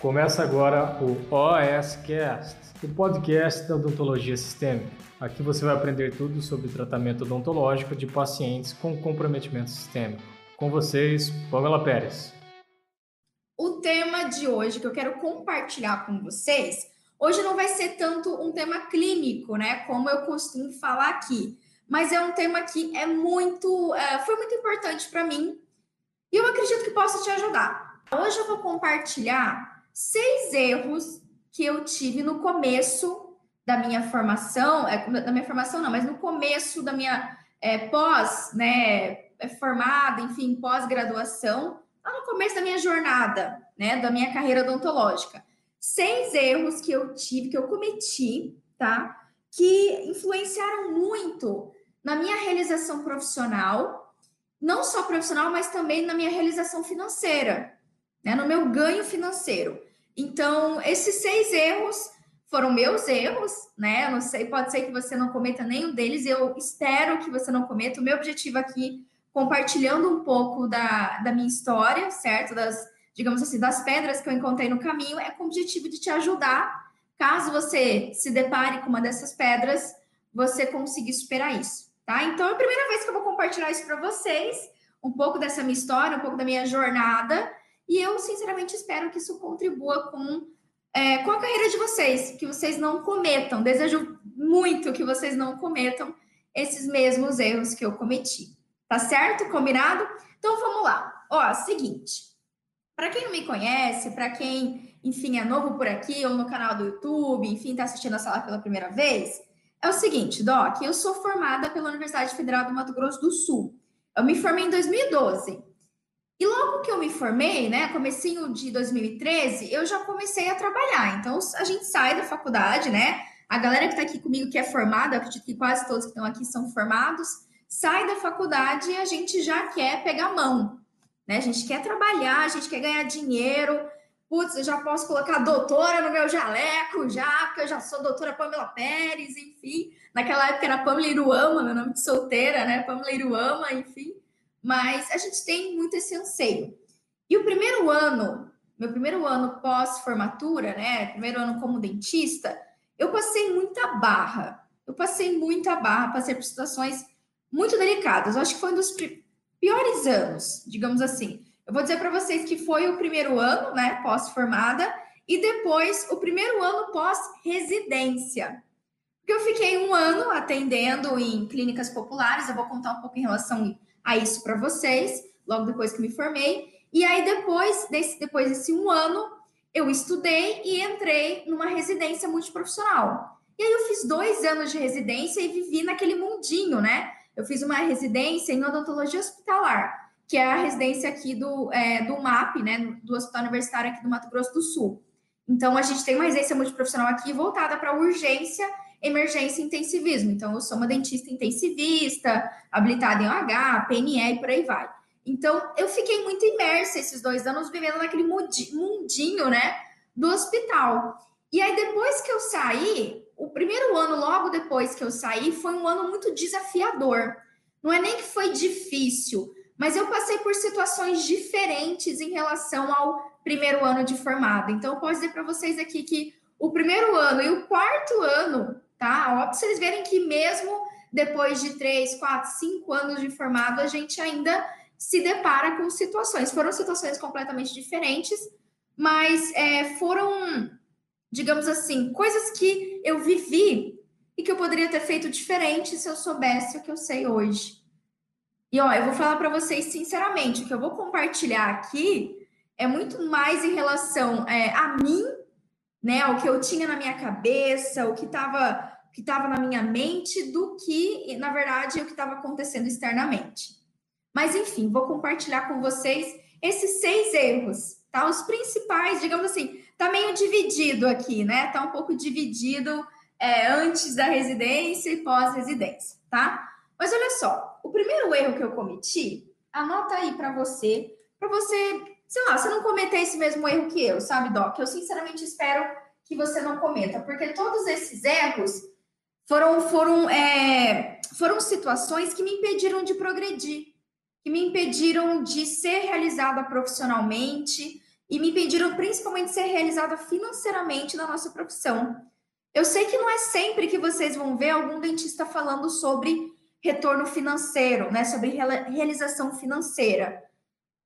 Começa agora o OSCast, o podcast da odontologia sistêmica. Aqui você vai aprender tudo sobre tratamento odontológico de pacientes com comprometimento sistêmico. Com vocês, Pamela Pérez. O tema de hoje que eu quero compartilhar com vocês, hoje não vai ser tanto um tema clínico, né, como eu costumo falar aqui, mas é um tema que é muito, é, foi muito importante para mim e eu acredito que possa te ajudar. Hoje eu vou compartilhar seis erros que eu tive no começo da minha formação, é, da minha formação não, mas no começo da minha é, pós, né, é, formada, enfim, pós-graduação, lá no começo da minha jornada, né, da minha carreira odontológica. Seis erros que eu tive, que eu cometi, tá? Que influenciaram muito na minha realização profissional não só profissional, mas também na minha realização financeira, né, no meu ganho financeiro. Então, esses seis erros foram meus erros, né? Eu não sei, pode ser que você não cometa nenhum deles, eu espero que você não cometa. O meu objetivo aqui, compartilhando um pouco da, da minha história, certo? Das, digamos assim, das pedras que eu encontrei no caminho, é com o objetivo de te ajudar. Caso você se depare com uma dessas pedras, você conseguir superar isso. Tá? Então, é a primeira vez que eu vou compartilhar isso para vocês, um pouco dessa minha história, um pouco da minha jornada, e eu, sinceramente, espero que isso contribua com, é, com a carreira de vocês, que vocês não cometam. Desejo muito que vocês não cometam esses mesmos erros que eu cometi. Tá certo? Combinado? Então, vamos lá. Ó, seguinte. Para quem não me conhece, para quem, enfim, é novo por aqui ou no canal do YouTube, enfim, está assistindo a sala pela primeira vez, é o seguinte, Doc, eu sou formada pela Universidade Federal do Mato Grosso do Sul. Eu me formei em 2012. E logo que eu me formei, né, comecinho de 2013, eu já comecei a trabalhar. Então, a gente sai da faculdade, né? A galera que está aqui comigo, que é formada, acredito que quase todos que estão aqui são formados, sai da faculdade e a gente já quer pegar mão, né? A gente quer trabalhar, a gente quer ganhar dinheiro, putz, eu já posso colocar doutora no meu jaleco, já, porque eu já sou doutora Pamela Pérez, enfim. Naquela época era Pamela Iruama, meu nome de solteira, né? Pamela Iruama, enfim. Mas a gente tem muito esse anseio. E o primeiro ano, meu primeiro ano pós-formatura, né? Primeiro ano como dentista, eu passei muita barra. Eu passei muita barra, passei por situações muito delicadas. Eu acho que foi um dos piores anos, digamos assim eu vou dizer para vocês que foi o primeiro ano, né, pós-formada, e depois o primeiro ano pós-residência. Porque eu fiquei um ano atendendo em clínicas populares, eu vou contar um pouco em relação a isso para vocês, logo depois que me formei. E aí, depois desse, depois desse um ano, eu estudei e entrei numa residência multiprofissional. E aí eu fiz dois anos de residência e vivi naquele mundinho, né? Eu fiz uma residência em odontologia hospitalar que é a residência aqui do, é, do MAP, né, do Hospital Universitário aqui do Mato Grosso do Sul. Então, a gente tem uma residência multiprofissional aqui voltada para urgência, emergência e intensivismo. Então, eu sou uma dentista intensivista, habilitada em OH, PNE e por aí vai. Então, eu fiquei muito imersa esses dois anos vivendo naquele mundinho, né, do hospital. E aí, depois que eu saí, o primeiro ano, logo depois que eu saí, foi um ano muito desafiador. Não é nem que foi difícil, mas eu passei por situações diferentes em relação ao primeiro ano de formado. Então, eu posso dizer para vocês aqui que o primeiro ano e o quarto ano, tá? Ó, para vocês verem que mesmo depois de três, quatro, cinco anos de formado, a gente ainda se depara com situações. Foram situações completamente diferentes, mas é, foram, digamos assim, coisas que eu vivi e que eu poderia ter feito diferente se eu soubesse o que eu sei hoje. E ó, eu vou falar para vocês sinceramente, o que eu vou compartilhar aqui é muito mais em relação é, a mim, né, o que eu tinha na minha cabeça, o que estava que estava na minha mente, do que, na verdade, o que estava acontecendo externamente. Mas enfim, vou compartilhar com vocês esses seis erros, tá? Os principais, digamos assim, tá meio dividido aqui, né? Tá um pouco dividido é, antes da residência e pós-residência, tá? Mas olha só, o primeiro erro que eu cometi, anota aí para você, para você, sei lá, você não cometer esse mesmo erro que eu, sabe, Doc? Eu sinceramente espero que você não cometa, porque todos esses erros foram foram é, foram situações que me impediram de progredir, que me impediram de ser realizada profissionalmente e me pediram principalmente ser realizada financeiramente na nossa profissão. Eu sei que não é sempre que vocês vão ver algum dentista falando sobre retorno financeiro, né, sobre realização financeira.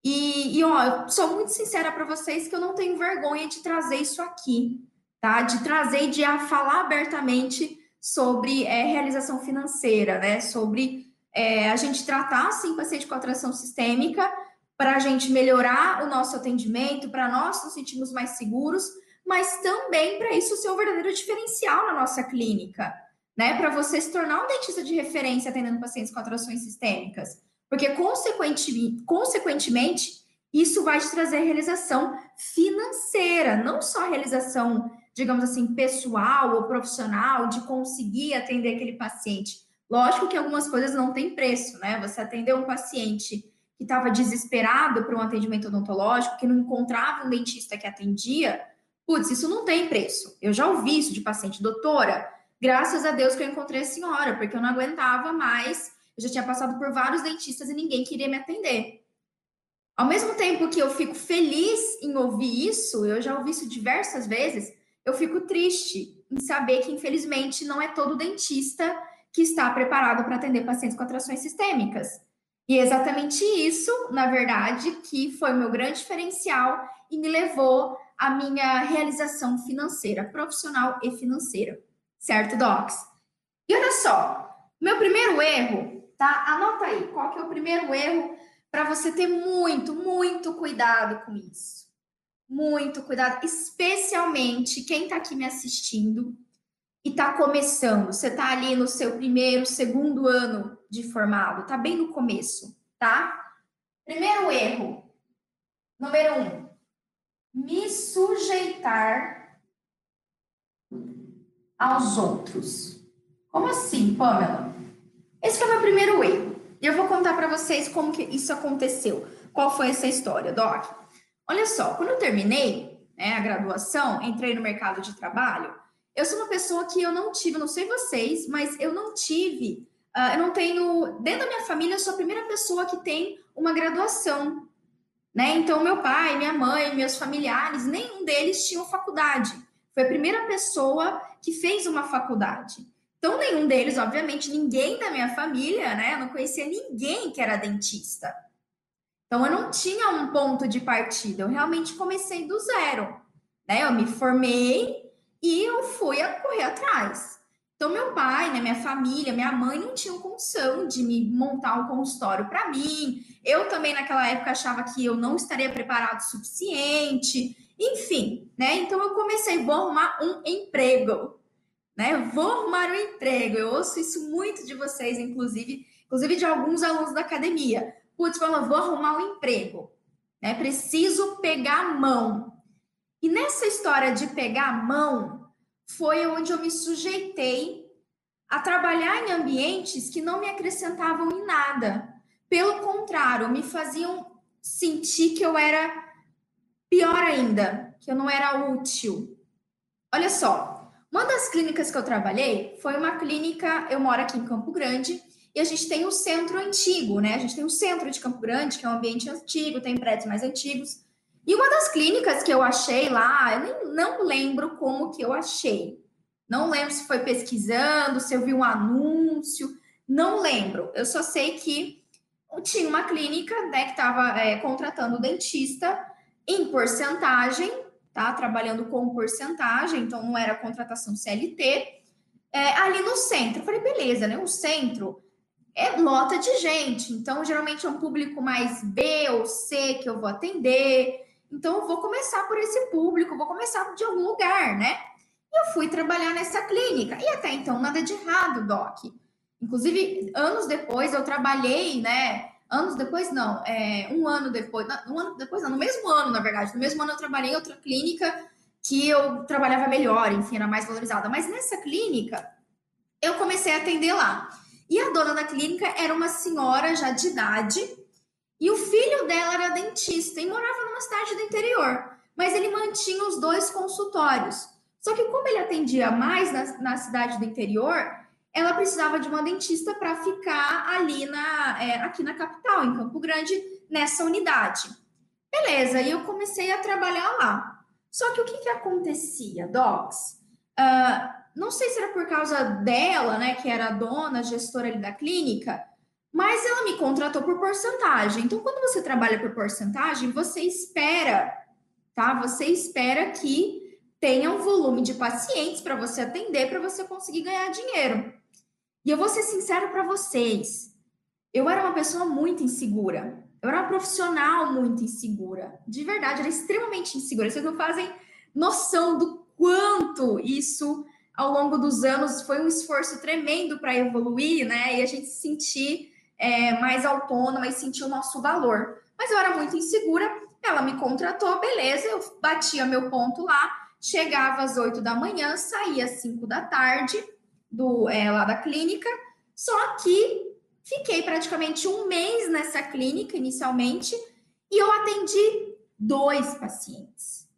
E, e ó, eu sou muito sincera para vocês que eu não tenho vergonha de trazer isso aqui, tá? De trazer e de falar abertamente sobre é, realização financeira, né? Sobre é, a gente tratar, sim, paciente com atração sistêmica, para a gente melhorar o nosso atendimento, para nós nos sentirmos mais seguros, mas também para isso ser um verdadeiro diferencial na nossa clínica, né? Para você se tornar um dentista de referência atendendo pacientes com atrações sistêmicas. Porque, consequentemente, consequentemente, isso vai te trazer realização financeira, não só realização, digamos assim, pessoal ou profissional, de conseguir atender aquele paciente. Lógico que algumas coisas não têm preço, né? Você atender um paciente que estava desesperado por um atendimento odontológico, que não encontrava um dentista que atendia, putz, isso não tem preço. Eu já ouvi isso de paciente, doutora, graças a Deus que eu encontrei a senhora, porque eu não aguentava mais eu já tinha passado por vários dentistas e ninguém queria me atender. Ao mesmo tempo que eu fico feliz em ouvir isso, eu já ouvi isso diversas vezes, eu fico triste em saber que, infelizmente, não é todo dentista que está preparado para atender pacientes com atrações sistêmicas. E é exatamente isso, na verdade, que foi o meu grande diferencial e me levou à minha realização financeira, profissional e financeira. Certo, Docs? E olha só, meu primeiro erro tá? Anota aí, qual que é o primeiro erro para você ter muito, muito cuidado com isso. Muito cuidado, especialmente quem está aqui me assistindo e está começando. Você está ali no seu primeiro, segundo ano de formado, tá bem no começo, tá? Primeiro erro, número um, me sujeitar aos outros. Como assim, Pamela? Esse foi o meu primeiro erro. Eu vou contar para vocês como que isso aconteceu. Qual foi essa história, Doc? Olha só, quando eu terminei né, a graduação, entrei no mercado de trabalho, eu sou uma pessoa que eu não tive, não sei vocês, mas eu não tive, uh, eu não tenho, dentro da minha família, eu sou a primeira pessoa que tem uma graduação, né? Então, meu pai, minha mãe, meus familiares, nenhum deles tinham faculdade. Foi a primeira pessoa que fez uma faculdade. Então, nenhum deles, obviamente, ninguém da minha família, né? Eu não conhecia ninguém que era dentista. Então, eu não tinha um ponto de partida. Eu realmente comecei do zero, né? Eu me formei e eu fui a correr atrás. Então, meu pai, né, minha família, minha mãe não tinham condição de me montar um consultório para mim. Eu também, naquela época, achava que eu não estaria preparado o suficiente. Enfim, né? Então, eu comecei, vou arrumar um emprego né? Vou arrumar um emprego. Eu ouço isso muito de vocês, inclusive, inclusive de alguns alunos da academia. Putz, fala, vou arrumar um emprego, né? Preciso pegar a mão. E nessa história de pegar a mão, foi onde eu me sujeitei a trabalhar em ambientes que não me acrescentavam em nada. Pelo contrário, me faziam sentir que eu era pior ainda, que eu não era útil. Olha só, uma das clínicas que eu trabalhei foi uma clínica, eu moro aqui em Campo Grande, e a gente tem o centro antigo, né? A gente tem o centro de Campo Grande, que é um ambiente antigo, tem prédios mais antigos. E uma das clínicas que eu achei lá, eu nem, não lembro como que eu achei. Não lembro se foi pesquisando, se eu vi um anúncio, não lembro. Eu só sei que tinha uma clínica né, que estava é, contratando dentista em porcentagem tá? Trabalhando com porcentagem, então não era contratação CLT. É, ali no centro, eu falei, beleza, né? O centro é lota de gente, então geralmente é um público mais B ou C que eu vou atender. Então eu vou começar por esse público, vou começar de algum lugar, né? E eu fui trabalhar nessa clínica. E até então nada de errado, Doc. Inclusive, anos depois eu trabalhei, né? anos depois, não, é, um ano depois, um ano depois, não, no mesmo ano, na verdade, no mesmo ano eu trabalhei em outra clínica que eu trabalhava melhor, enfim, era mais valorizada. Mas nessa clínica, eu comecei a atender lá. E a dona da clínica era uma senhora já de idade, e o filho dela era dentista e morava numa cidade do interior. Mas ele mantinha os dois consultórios. Só que como ele atendia mais na, na cidade do interior, ela precisava de uma dentista para ficar ali na, é, aqui na capital, em Campo Grande, nessa unidade. Beleza, e eu comecei a trabalhar lá. Só que o que, que acontecia, Docs? Uh, não sei se era por causa dela, né, que era a dona, a gestora ali da clínica, mas ela me contratou por porcentagem. Então, quando você trabalha por porcentagem, você espera, tá? Você espera que tenha um volume de pacientes para você atender, para você conseguir ganhar dinheiro. E eu vou ser sincero para vocês, eu era uma pessoa muito insegura. Eu era uma profissional muito insegura. De verdade, era extremamente insegura. Vocês não fazem noção do quanto isso, ao longo dos anos, foi um esforço tremendo para evoluir, né? E a gente se sentir é, mais autônoma e sentir o nosso valor. Mas eu era muito insegura. Ela me contratou, beleza, eu batia meu ponto lá, chegava às 8 da manhã, saía às 5 da tarde do, é, lá da clínica. Só que Fiquei praticamente um mês nessa clínica inicialmente e eu atendi dois pacientes.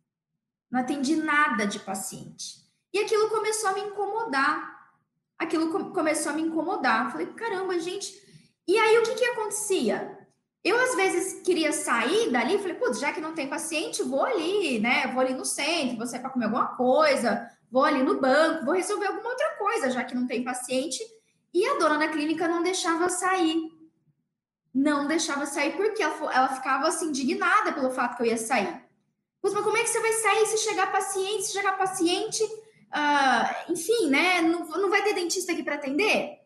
Não atendi nada de paciente. E aquilo começou a me incomodar. Aquilo com começou a me incomodar. Falei, caramba, gente. E aí o que, que acontecia? Eu às vezes queria sair dali, falei, putz, já que não tem paciente, vou ali, né? Vou ali no centro, vou sair para comer alguma coisa, vou ali no banco, vou resolver alguma outra coisa, já que não tem paciente. E a dona da clínica não deixava sair. Não deixava sair porque ela, ela ficava assim indignada pelo fato que eu ia sair. Mas como é que você vai sair se chegar paciente, se chegar paciente, uh, enfim, né? Não, não vai ter dentista aqui para atender?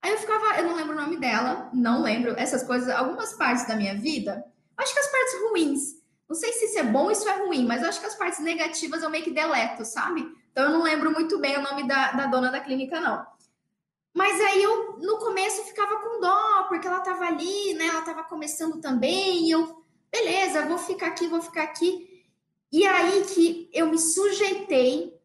Aí eu ficava, eu não lembro o nome dela, não lembro essas coisas, algumas partes da minha vida. Acho que as partes ruins. Não sei se isso é bom ou isso é ruim, mas acho que as partes negativas eu meio que deleto, sabe? Então eu não lembro muito bem o nome da, da dona da clínica, não. Mas aí eu, no começo, ficava com dó, porque ela estava ali, né? Ela estava começando também. E eu, beleza, vou ficar aqui, vou ficar aqui. E aí que eu me sujeitei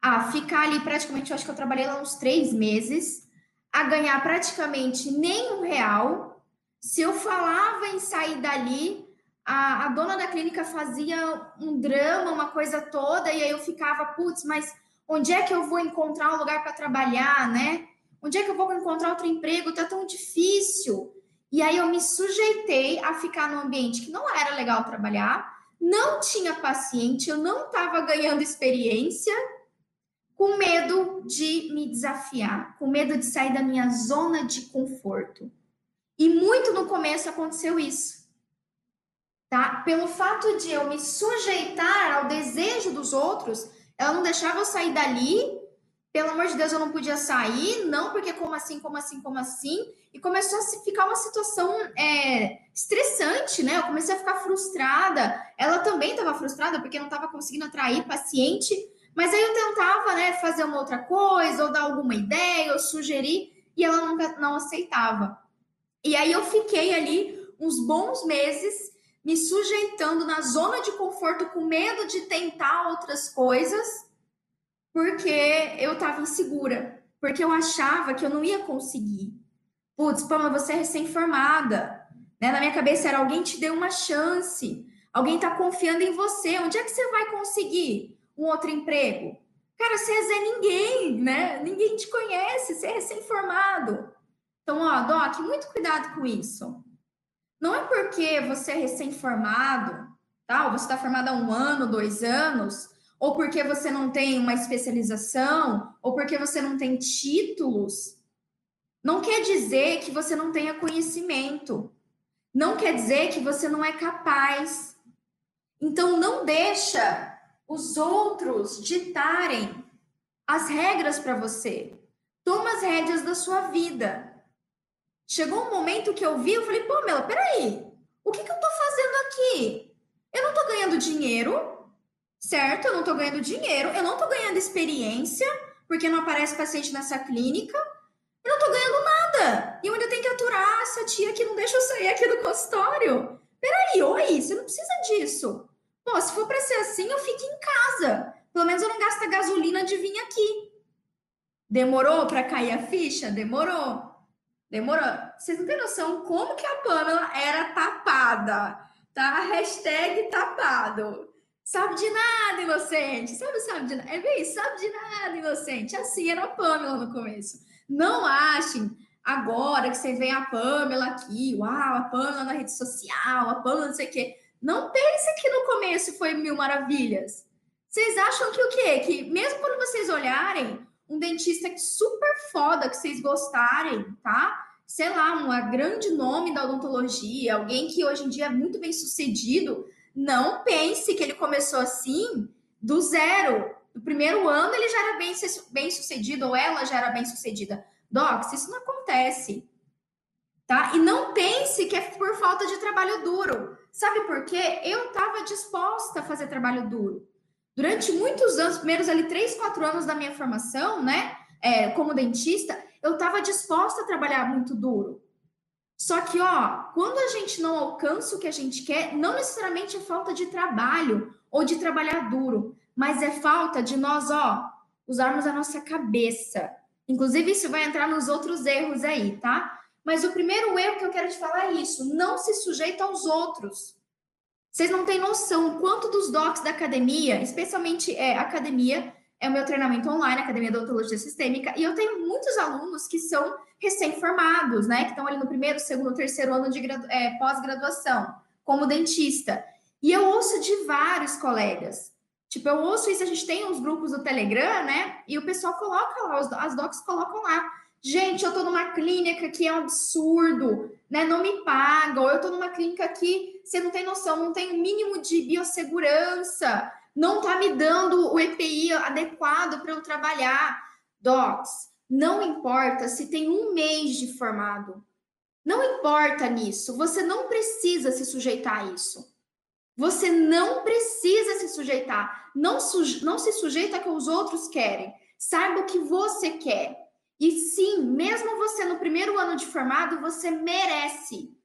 a ficar ali praticamente, eu acho que eu trabalhei lá uns três meses, a ganhar praticamente nenhum real. Se eu falava em sair dali, a, a dona da clínica fazia um drama, uma coisa toda, e aí eu ficava, putz, mas onde é que eu vou encontrar um lugar para trabalhar, né? Onde é que eu vou encontrar outro emprego? Tá tão difícil. E aí eu me sujeitei a ficar num ambiente que não era legal trabalhar, não tinha paciente, eu não estava ganhando experiência, com medo de me desafiar, com medo de sair da minha zona de conforto. E muito no começo aconteceu isso. Tá? Pelo fato de eu me sujeitar ao desejo dos outros, ela não deixava eu sair dali pelo amor de Deus, eu não podia sair, não, porque como assim, como assim, como assim? E começou a ficar uma situação é, estressante, né? Eu comecei a ficar frustrada. Ela também estava frustrada porque não estava conseguindo atrair paciente. Mas aí eu tentava, né, fazer uma outra coisa, ou dar alguma ideia, ou sugerir, e ela nunca não aceitava. E aí eu fiquei ali uns bons meses me sujeitando na zona de conforto com medo de tentar outras coisas porque eu estava insegura, porque eu achava que eu não ia conseguir. Putz, Pamela, você é recém-formada. Né? Na minha cabeça era alguém te deu uma chance, alguém está confiando em você. Onde é que você vai conseguir um outro emprego? Cara, você é Ninguém, né? Ninguém te conhece, você é recém-formado. Então, ó, Doc, muito cuidado com isso. Não é porque você é recém-formado, tá? Ou você está formado há um ano, dois anos, ou porque você não tem uma especialização, ou porque você não tem títulos, não quer dizer que você não tenha conhecimento. Não quer dizer que você não é capaz. Então não deixa os outros ditarem as regras para você. Toma as rédeas da sua vida. Chegou um momento que eu vi, eu falei, pô, Mela, peraí, o que, que eu tô fazendo aqui? Eu não tô ganhando dinheiro, certo? Eu não estou ganhando dinheiro, eu não estou ganhando experiência, porque não aparece paciente nessa clínica, eu não estou ganhando nada. E eu ainda tenho que aturar essa tia que não deixa eu sair aqui do consultório. Peraí, oi, você não precisa disso. Pô, se for para ser assim, eu fico em casa. Pelo menos eu não gasto a gasolina de vir aqui. Demorou para cair a ficha? Demorou. Demorou. Vocês não têm noção como que a Pamela era tapada, tá? Hashtag tapado. Sabe de nada, inocente. Sabe, sabe de nada. É bem, sabe de nada, inocente. Assim era a Pamela no começo. Não achem agora que vocês veem a Pamela aqui, uau, a Pamela na rede social, a Pamela não sei o quê. Não pense que no começo foi mil maravilhas. Vocês acham que o quê? Que mesmo quando vocês olharem um dentista super foda, que vocês gostarem, tá? Sei lá, um grande nome da odontologia, alguém que hoje em dia é muito bem sucedido, não pense que ele começou assim do zero. No primeiro ano ele já era bem, bem sucedido, ou ela já era bem sucedida. Docs, isso não acontece. Tá? E não pense que é por falta de trabalho duro. Sabe por quê? Eu estava disposta a fazer trabalho duro. Durante muitos anos, primeiros ali três, quatro anos da minha formação, né, é, como dentista, eu estava disposta a trabalhar muito duro. Só que, ó, quando a gente não alcança o que a gente quer, não necessariamente é falta de trabalho ou de trabalhar duro, mas é falta de nós, ó, usarmos a nossa cabeça. Inclusive, isso vai entrar nos outros erros aí, tá? Mas o primeiro erro que eu quero te falar é isso: não se sujeita aos outros. Vocês não têm noção quanto dos docs da academia, especialmente é, academia, é o meu treinamento online, Academia da Odontologia Sistêmica, e eu tenho muitos alunos que são recém-formados, né? Que estão ali no primeiro, segundo, terceiro ano de é, pós-graduação, como dentista. E eu ouço de vários colegas. Tipo, eu ouço isso, a gente tem uns grupos do Telegram, né? E o pessoal coloca lá, as docs colocam lá. Gente, eu tô numa clínica que é um absurdo, né? Não me pagam. Eu tô numa clínica que você não tem noção, não tem o mínimo de biossegurança, não tá me dando o EPI adequado para eu trabalhar. Docs, não importa se tem um mês de formado. Não importa nisso. Você não precisa se sujeitar a isso. Você não precisa se sujeitar. Não, suje não se sujeita ao que os outros querem. Saiba o que você quer. E sim, mesmo você no primeiro ano de formado, você merece,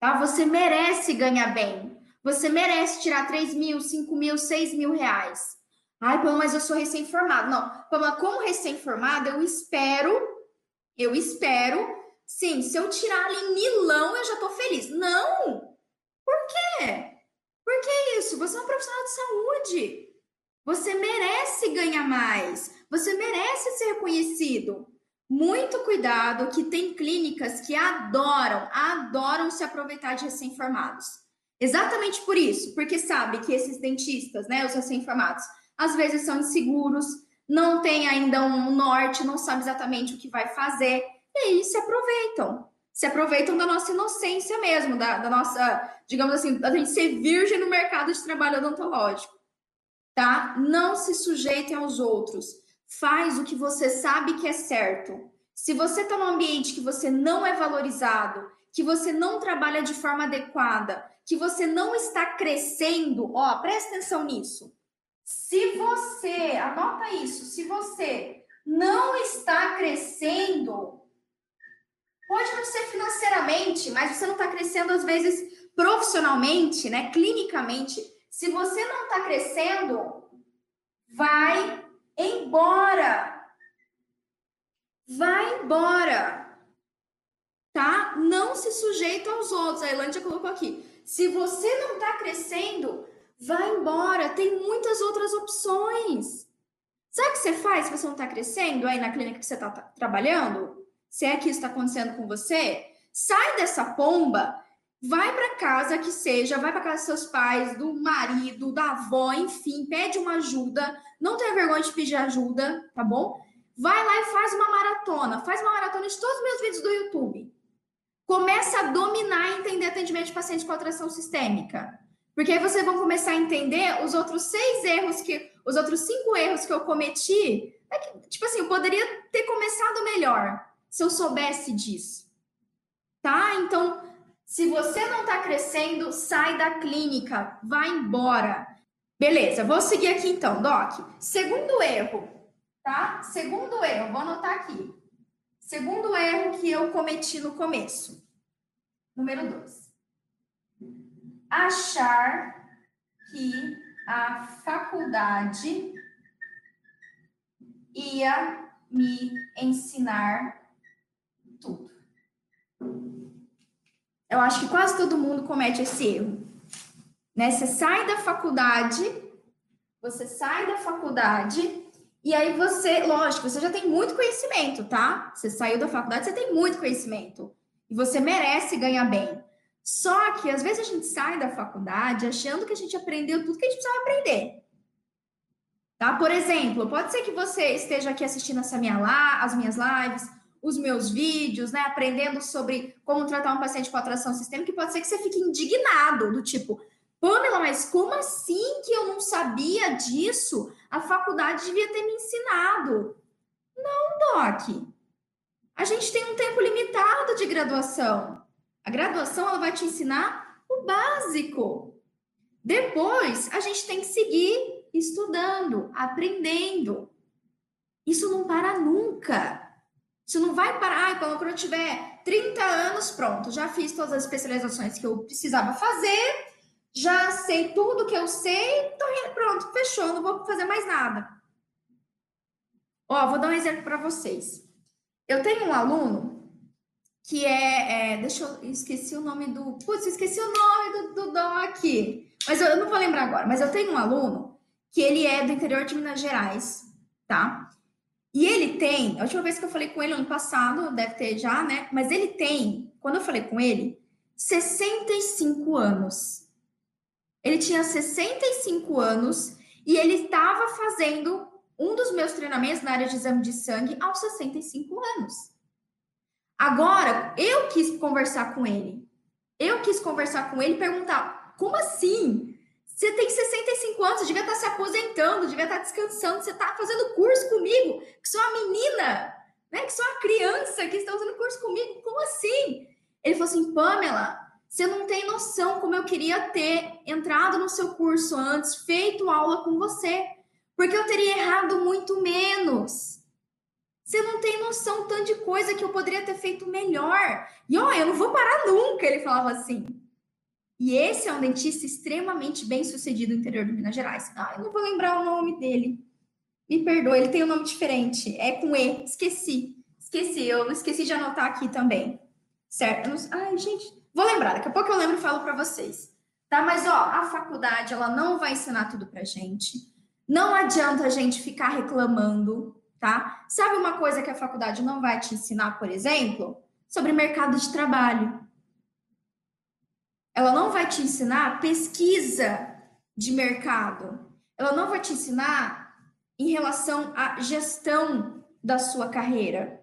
tá? Você merece ganhar bem. Você merece tirar 3 mil, 5 mil, 6 mil reais. Ai, Pamela, mas eu sou recém-formado. Não, como recém-formada, eu espero, eu espero, sim, se eu tirar ali milão, eu já tô feliz. Não! Por quê? Por que isso? Você é um profissional de saúde. Você merece ganhar mais. Você merece ser reconhecido. Muito cuidado que tem clínicas que adoram, adoram se aproveitar de recém-formados. Exatamente por isso, porque sabe que esses dentistas, né, os recém-formados, às vezes são inseguros, não tem ainda um norte, não sabe exatamente o que vai fazer, e aí se aproveitam. Se aproveitam da nossa inocência mesmo, da, da nossa, digamos assim, da gente ser virgem no mercado de trabalho odontológico. Tá? Não se sujeitem aos outros Faz o que você sabe que é certo. Se você está num ambiente que você não é valorizado, que você não trabalha de forma adequada, que você não está crescendo, ó, presta atenção nisso. Se você, anota isso, se você não está crescendo, pode não ser financeiramente, mas você não está crescendo às vezes profissionalmente, né, clinicamente. Se você não está crescendo, vai embora. Vai embora. Tá? Não se sujeita aos outros. A Elândia colocou aqui. Se você não está crescendo, vai embora. Tem muitas outras opções. Sabe o que você faz se você não está crescendo aí na clínica que você está trabalhando? Se é que isso está acontecendo com você, sai dessa pomba vai para casa que seja, vai para casa dos seus pais, do marido, da avó, enfim, pede uma ajuda, não tenha vergonha de pedir ajuda, tá bom? Vai lá e faz uma maratona, faz uma maratona de todos os meus vídeos do YouTube. Começa a dominar e entender atendimento de pacientes com atração sistêmica. Porque aí vocês vão começar a entender os outros seis erros que, os outros cinco erros que eu cometi. É que, tipo assim, eu poderia ter começado melhor se eu soubesse disso. Tá? Então, se você não está crescendo, sai da clínica, vai embora. Beleza, vou seguir aqui então, Doc. Segundo erro, tá? Segundo erro, vou anotar aqui. Segundo erro que eu cometi no começo. Número dois. Achar que a faculdade ia me ensinar tudo. Eu acho que quase todo mundo comete esse erro. Né? Você sai da faculdade, você sai da faculdade e aí você, lógico, você já tem muito conhecimento, tá? Você saiu da faculdade, você tem muito conhecimento. E você merece ganhar bem. Só que às vezes a gente sai da faculdade achando que a gente aprendeu tudo que a gente precisava aprender. Tá? Por exemplo, pode ser que você esteja aqui assistindo essa minha lá, as minhas lives, os meus vídeos, né, aprendendo sobre como tratar um paciente com atração sistêmica, e pode ser que você fique indignado, do tipo, Pamela, mas como assim que eu não sabia disso? A faculdade devia ter me ensinado. Não, Doc. A gente tem um tempo limitado de graduação. A graduação ela vai te ensinar o básico. Depois, a gente tem que seguir estudando, aprendendo. Isso não para nunca. Isso não vai parar. quando eu tiver 30 anos, pronto, já fiz todas as especializações que eu precisava fazer, já sei tudo que eu sei, tô, pronto, fechou, não vou fazer mais nada. Ó, vou dar um exemplo para vocês. Eu tenho um aluno que é, é, deixa eu esqueci o nome do, putz, esqueci o nome do, do Dom aqui, mas eu, eu não vou lembrar agora. Mas eu tenho um aluno que ele é do interior de Minas Gerais, tá? E ele tem, a última vez que eu falei com ele ano passado, deve ter já, né? Mas ele tem, quando eu falei com ele, 65 anos. Ele tinha 65 anos e ele estava fazendo um dos meus treinamentos na área de exame de sangue aos 65 anos. Agora, eu quis conversar com ele. Eu quis conversar com ele e perguntar: como assim? Você tem 65 anos, devia estar se aposentando, devia estar descansando, você está fazendo curso comigo, que sou uma menina, né? Que sou uma criança que está fazendo curso comigo. Como assim? Ele falou assim, Pamela, você não tem noção como eu queria ter entrado no seu curso antes, feito aula com você, porque eu teria errado muito menos. Você não tem noção tanto de coisa que eu poderia ter feito melhor. E ó, eu não vou parar nunca, ele falava assim. E esse é um dentista extremamente bem sucedido no interior de Minas Gerais. Ah, eu não vou lembrar o nome dele. Me perdoa, ele tem um nome diferente. É com E. Esqueci. Esqueci, eu esqueci de anotar aqui também. Certo? Ai, gente, Vou lembrar, daqui a pouco eu lembro e falo para vocês. Tá? Mas, ó, a faculdade, ela não vai ensinar tudo pra gente. Não adianta a gente ficar reclamando, tá? Sabe uma coisa que a faculdade não vai te ensinar, por exemplo? Sobre mercado de trabalho. Ela não vai te ensinar pesquisa de mercado. Ela não vai te ensinar em relação à gestão da sua carreira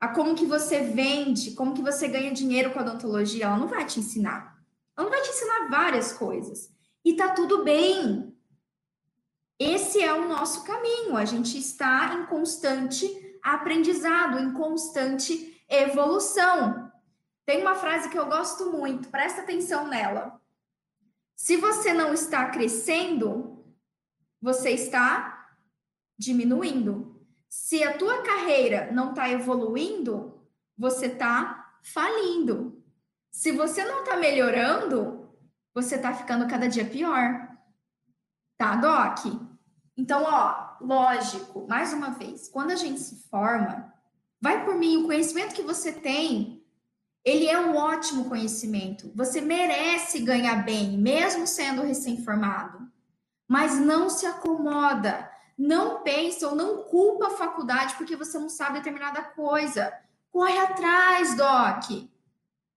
a como que você vende, como que você ganha dinheiro com a odontologia, ela não vai te ensinar. Ela não vai te ensinar várias coisas. E tá tudo bem. Esse é o nosso caminho. A gente está em constante aprendizado, em constante evolução. Tem uma frase que eu gosto muito, presta atenção nela. Se você não está crescendo, você está diminuindo. Se a tua carreira não está evoluindo, você está falindo. Se você não está melhorando, você está ficando cada dia pior. Tá, Doc? Então, ó, lógico, mais uma vez, quando a gente se forma, vai por mim, o conhecimento que você tem, ele é um ótimo conhecimento. Você merece ganhar bem, mesmo sendo recém-formado. Mas não se acomoda não pensa ou não culpa a faculdade porque você não sabe determinada coisa. Corre atrás, Doc.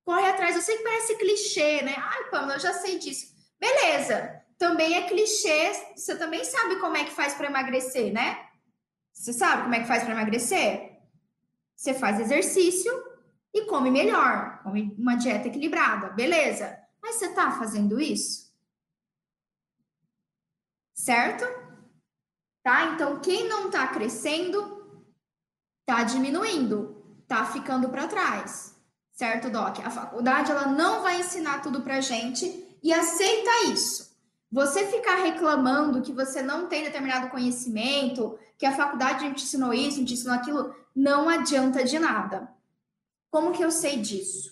Corre atrás. Eu sei que parece clichê, né? Ai, Pamela, eu já sei disso. Beleza. Também é clichê. Você também sabe como é que faz para emagrecer, né? Você sabe como é que faz para emagrecer? Você faz exercício e come melhor. Come uma dieta equilibrada. Beleza. Mas você está fazendo isso? Certo? tá? Então, quem não está crescendo, está diminuindo, está ficando para trás, certo, Doc? A faculdade ela não vai ensinar tudo para gente e aceita isso. Você ficar reclamando que você não tem determinado conhecimento, que a faculdade te ensinou isso, te ensinou aquilo, não adianta de nada. Como que eu sei disso?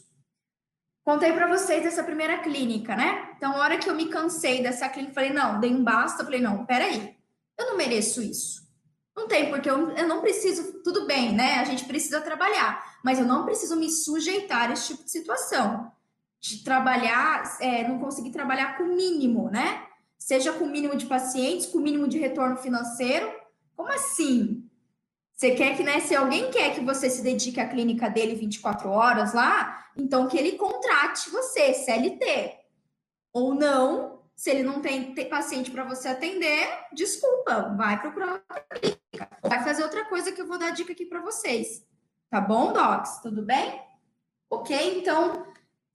Contei para vocês essa primeira clínica, né? Então, a hora que eu me cansei dessa clínica, falei, não, dei um basta, falei, não, peraí, eu não mereço isso. Não tem, porque eu, eu não preciso, tudo bem, né? A gente precisa trabalhar, mas eu não preciso me sujeitar a esse tipo de situação. De trabalhar, é, não conseguir trabalhar com o mínimo, né? Seja com o mínimo de pacientes, com o mínimo de retorno financeiro. Como assim? Você quer que, né, se alguém quer que você se dedique à clínica dele 24 horas lá, então que ele contrate você, CLT. Ou não, se ele não tem paciente para você atender, desculpa, vai procurar outra clínica. Vai fazer outra coisa que eu vou dar dica aqui para vocês. Tá bom, Docs? Tudo bem? Ok? Então,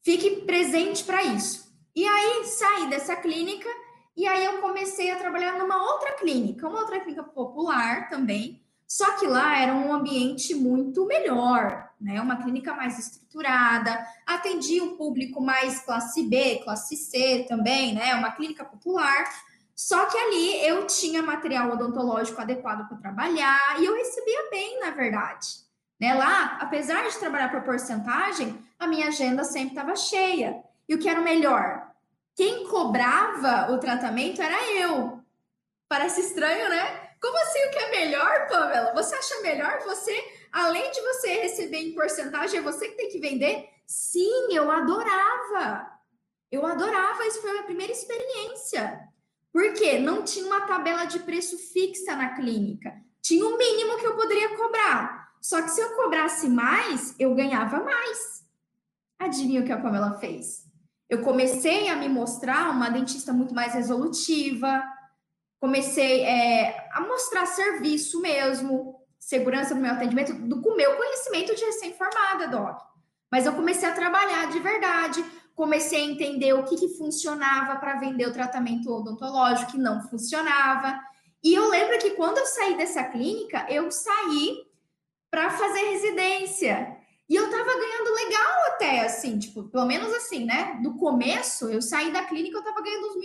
fique presente para isso. E aí, saí dessa clínica e aí eu comecei a trabalhar numa outra clínica, uma outra clínica popular também, só que lá era um ambiente muito melhor, né? Uma clínica mais estruturada, atendia um público mais classe B, classe C também, né? Uma clínica popular. Só que ali eu tinha material odontológico adequado para trabalhar e eu recebia bem, na verdade. Né? Lá, apesar de trabalhar por porcentagem, a minha agenda sempre estava cheia. E o que era o melhor? Quem cobrava o tratamento era eu. Parece estranho, né? Como assim o que é melhor, Pamela? Você acha melhor você, além de você receber em porcentagem, é você que tem que vender? Sim, eu adorava. Eu adorava, isso foi a minha primeira experiência. Por quê? Não tinha uma tabela de preço fixa na clínica. Tinha o um mínimo que eu poderia cobrar. Só que se eu cobrasse mais, eu ganhava mais. Adivinha o que a Pamela fez? Eu comecei a me mostrar uma dentista muito mais resolutiva, comecei é, a mostrar serviço mesmo, segurança no meu atendimento, do, com o meu conhecimento de recém-formada, Doc. Mas eu comecei a trabalhar de verdade, comecei a entender o que, que funcionava para vender o tratamento odontológico, que não funcionava. E eu lembro que quando eu saí dessa clínica, eu saí para fazer residência. E eu tava ganhando legal até, assim, tipo, pelo menos assim, né? No começo, eu saí da clínica, eu tava ganhando uns 1.600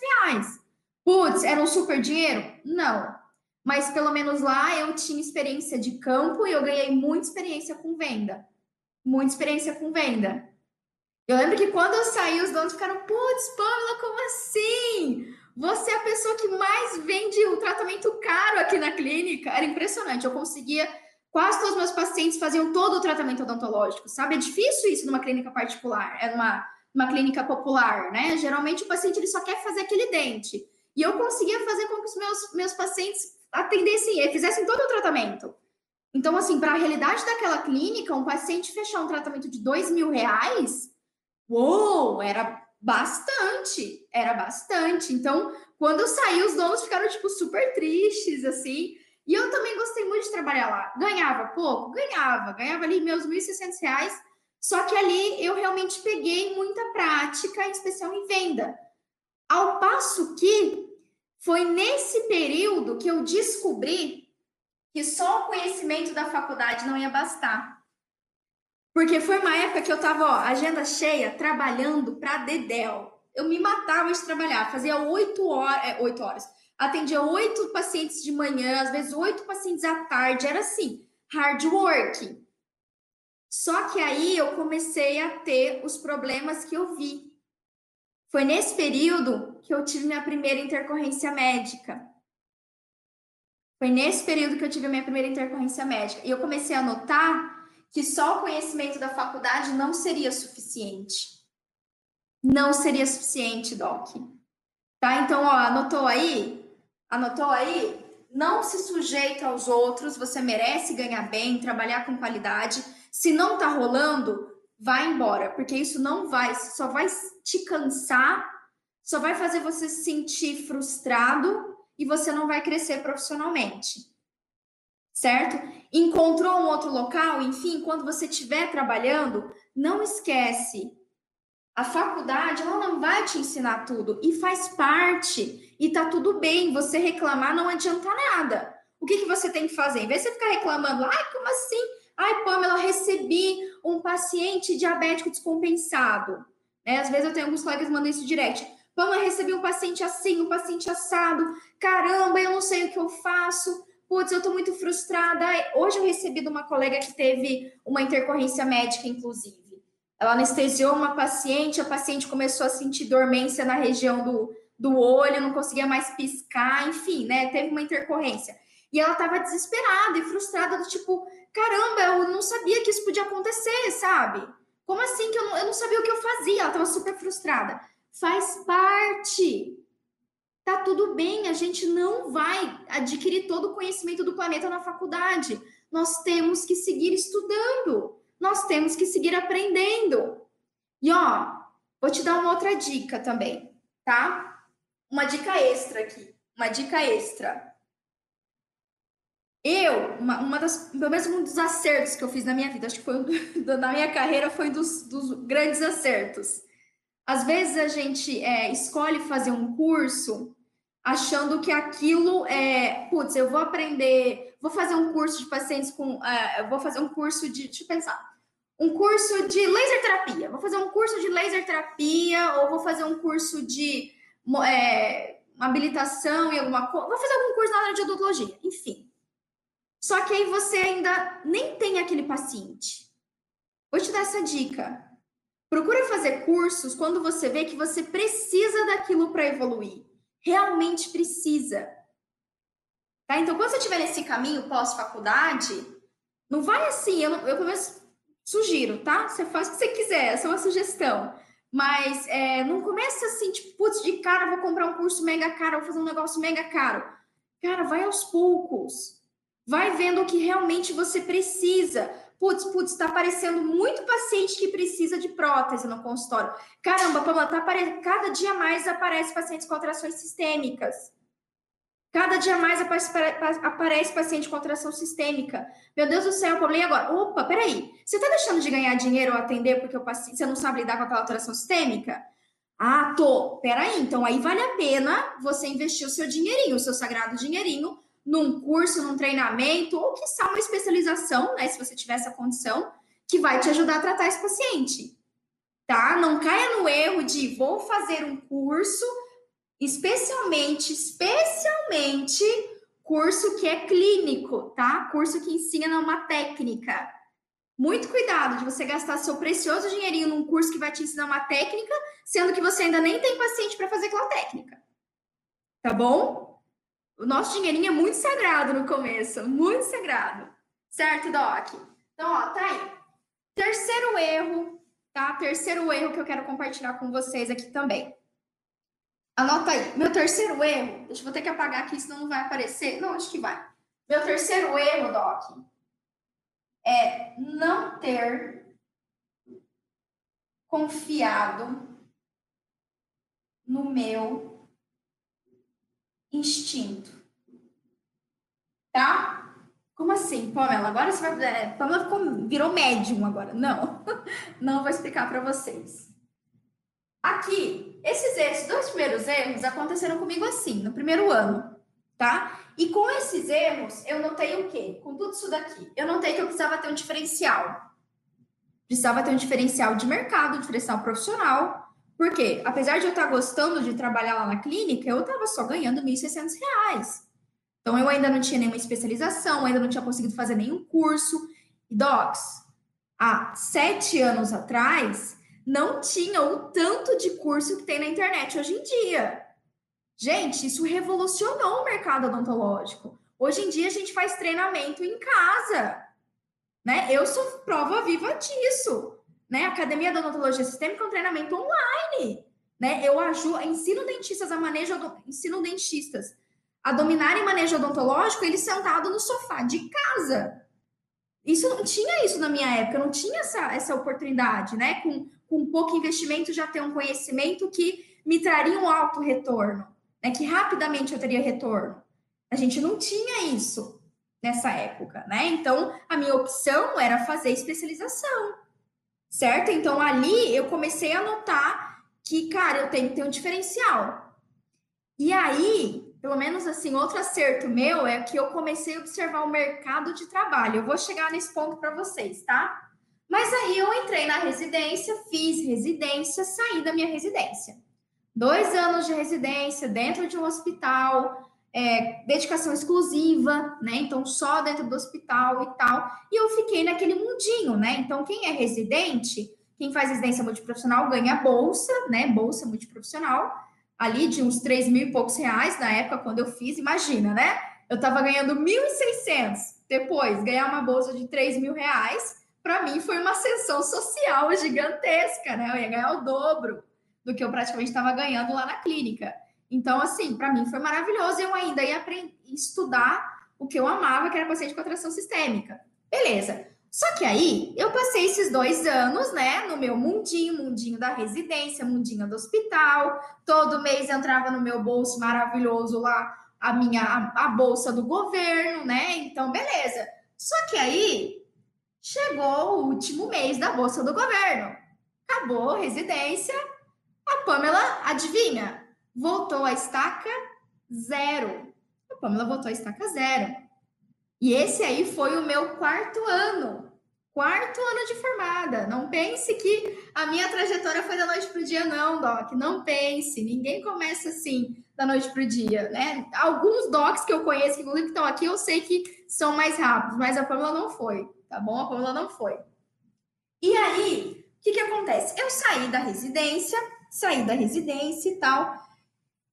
reais. Putz, era um super dinheiro? Não. Mas pelo menos lá eu tinha experiência de campo e eu ganhei muita experiência com venda. Muita experiência com venda. Eu lembro que quando eu saí, os donos ficaram, putz, Pamela, como assim? Você é a pessoa que mais vende o tratamento caro aqui na clínica. Era impressionante. Eu conseguia, quase todos os meus pacientes faziam todo o tratamento odontológico, sabe? É difícil isso numa clínica particular, é numa, numa clínica popular, né? Geralmente o paciente ele só quer fazer aquele dente. E eu conseguia fazer com que os meus, meus pacientes atendessem, fizessem todo o tratamento. Então, assim, para a realidade daquela clínica, um paciente fechar um tratamento de dois mil reais, uou, era bastante, era bastante. Então, quando eu saí, os donos ficaram, tipo, super tristes, assim. E eu também gostei muito de trabalhar lá. Ganhava pouco? Ganhava. Ganhava ali meus 1.600 reais. Só que ali eu realmente peguei muita prática, em especial em venda. Ao passo que foi nesse período que eu descobri que só o conhecimento da faculdade não ia bastar. Porque foi uma época que eu estava, agenda cheia, trabalhando para Dedel. Eu me matava de trabalhar, fazia oito horas, é, horas, atendia oito pacientes de manhã, às vezes oito pacientes à tarde, era assim, hard work. Só que aí eu comecei a ter os problemas que eu vi. Foi nesse período que eu tive minha primeira intercorrência médica. Foi nesse período que eu tive a minha primeira intercorrência médica. E eu comecei a notar que só o conhecimento da faculdade não seria suficiente. Não seria suficiente, Doc. Tá? Então, ó, anotou aí? Anotou aí? Não se sujeita aos outros, você merece ganhar bem, trabalhar com qualidade. Se não tá rolando, vai embora, porque isso não vai, só vai te cansar, só vai fazer você se sentir frustrado e você não vai crescer profissionalmente. Certo? Encontrou um outro local, enfim, quando você estiver trabalhando, não esquece. A faculdade ela não vai te ensinar tudo e faz parte e tá tudo bem. Você reclamar não adianta nada. O que, que você tem que fazer? Em vez de você ficar reclamando, ai, como assim? Ai, Pamela, recebi um paciente diabético descompensado. Né? Às vezes eu tenho alguns colegas que mandam isso direto. Pamela, recebi um paciente assim, um paciente assado. Caramba, eu não sei o que eu faço. Putz, eu tô muito frustrada. Hoje eu recebi de uma colega que teve uma intercorrência médica, inclusive. Ela anestesiou uma paciente, a paciente começou a sentir dormência na região do, do olho, não conseguia mais piscar, enfim, né? Teve uma intercorrência. E ela estava desesperada e frustrada, do tipo, caramba, eu não sabia que isso podia acontecer, sabe? Como assim que eu não, eu não sabia o que eu fazia? Ela estava super frustrada. Faz parte. Tá tudo bem, a gente não vai adquirir todo o conhecimento do planeta na faculdade. Nós temos que seguir estudando, nós temos que seguir aprendendo. E ó, vou te dar uma outra dica também, tá? Uma dica extra aqui, uma dica extra. Eu, uma, uma das, pelo menos um dos acertos que eu fiz na minha vida, acho que foi um na minha carreira, foi um dos, dos grandes acertos. Às vezes a gente é, escolhe fazer um curso achando que aquilo é, putz, eu vou aprender, vou fazer um curso de pacientes com, uh, vou fazer um curso de, deixa eu pensar, um curso de laser terapia, vou fazer um curso de laser terapia ou vou fazer um curso de é, habilitação em alguma coisa, vou fazer algum curso na área de odontologia, enfim. Só que aí você ainda nem tem aquele paciente. Vou te dar essa dica. Procura fazer cursos quando você vê que você precisa daquilo para evoluir. Realmente precisa. Tá? Então, quando você estiver nesse caminho pós-faculdade, não vai assim, eu, eu menos sugiro, tá? Você faz o que você quiser, essa é uma sugestão. Mas é, não começa assim, tipo, putz, de cara, vou comprar um curso mega caro, vou fazer um negócio mega caro. Cara, vai aos poucos. Vai vendo o que realmente você precisa. Putz, putz, está aparecendo muito paciente que precisa de prótese no consultório. Caramba, Pamela, tá apare... cada dia mais aparece pacientes com alterações sistêmicas. Cada dia mais aparece, paciente com alteração sistêmica. Meu Deus do céu, problema agora. Opa, peraí. Você está deixando de ganhar dinheiro ou atender porque o paciente, você não sabe lidar com aquela alteração sistêmica? Ah, tô. Peraí. Então aí vale a pena você investir o seu dinheirinho, o seu sagrado dinheirinho, num curso, num treinamento, ou que uma especialização, né? Se você tiver essa condição, que vai te ajudar a tratar esse paciente. Tá? Não caia no erro de vou fazer um curso especialmente, especialmente curso que é clínico, tá? Curso que ensina uma técnica. Muito cuidado de você gastar seu precioso dinheirinho num curso que vai te ensinar uma técnica, sendo que você ainda nem tem paciente para fazer aquela técnica. Tá bom? O nosso dinheirinho é muito sagrado no começo, muito sagrado. Certo, Doc? Então, ó, tá aí. Terceiro erro, tá? Terceiro erro que eu quero compartilhar com vocês aqui também. Anota aí. Meu terceiro erro, deixa eu vou ter que apagar aqui, senão não vai aparecer. Não, acho que vai. Meu terceiro erro, Doc, é não ter confiado no meu instinto. Tá? Como assim, Pamela? Agora você vai. É, Pamela ficou, virou médium agora. Não, não vou explicar para vocês. Aqui, esses, esses dois primeiros erros aconteceram comigo assim, no primeiro ano, tá? E com esses erros, eu notei o quê? Com tudo isso daqui, eu notei que eu precisava ter um diferencial. Precisava ter um diferencial de mercado, um diferencial profissional, porque apesar de eu estar gostando de trabalhar lá na clínica, eu estava só ganhando R$ 1.600. Então, eu ainda não tinha nenhuma especialização, ainda não tinha conseguido fazer nenhum curso. E, docs, há sete anos atrás, não tinha o tanto de curso que tem na internet hoje em dia. Gente, isso revolucionou o mercado odontológico. Hoje em dia a gente faz treinamento em casa, né? Eu sou prova viva disso, né? Academia de Odontologia Sistêmica é um treinamento online, né? Eu ajudo, ensino dentistas a manejo, ensino dentistas a dominarem manejo odontológico, eles sentados no sofá de casa. Isso não tinha isso na minha época, não tinha essa, essa oportunidade, né? Com com pouco investimento já ter um conhecimento que me traria um alto retorno, né? Que rapidamente eu teria retorno. A gente não tinha isso nessa época, né? Então, a minha opção era fazer especialização, certo? Então, ali eu comecei a notar que, cara, eu tenho que ter um diferencial. E aí, pelo menos assim, outro acerto meu é que eu comecei a observar o mercado de trabalho. Eu vou chegar nesse ponto para vocês, tá? Mas aí eu entrei na residência, fiz residência, saí da minha residência. Dois anos de residência dentro de um hospital, é, dedicação exclusiva, né? Então, só dentro do hospital e tal. E eu fiquei naquele mundinho, né? Então, quem é residente, quem faz residência multiprofissional ganha bolsa, né? Bolsa multiprofissional, ali de uns 3 mil e poucos reais na época quando eu fiz, imagina, né? Eu tava ganhando 1.600, depois ganhar uma bolsa de 3 mil reais para mim foi uma ascensão social gigantesca, né? Eu ia ganhar o dobro do que eu praticamente estava ganhando lá na clínica. Então, assim, para mim foi maravilhoso. Eu ainda ia estudar o que eu amava, que era paciente com atração sistêmica. Beleza. Só que aí eu passei esses dois anos, né, no meu mundinho, mundinho da residência, mundinho do hospital. Todo mês entrava no meu bolso maravilhoso lá a minha a, a bolsa do governo, né? Então, beleza. Só que aí chegou o último mês da bolsa do governo. Acabou a residência. A Pamela, adivinha? Voltou a estaca zero. A Pamela voltou a estaca zero. E esse aí foi o meu quarto ano. Quarto ano de formada. Não pense que a minha trajetória foi da noite para o dia, não, Doc. Não pense. Ninguém começa assim da noite para o dia, né? Alguns docs que eu conheço, que estão aqui, eu sei que são mais rápidos, mas a Pamela não foi, tá bom? A Pamela não foi. E aí, o que, que acontece? Eu saí da residência, saí da residência e tal.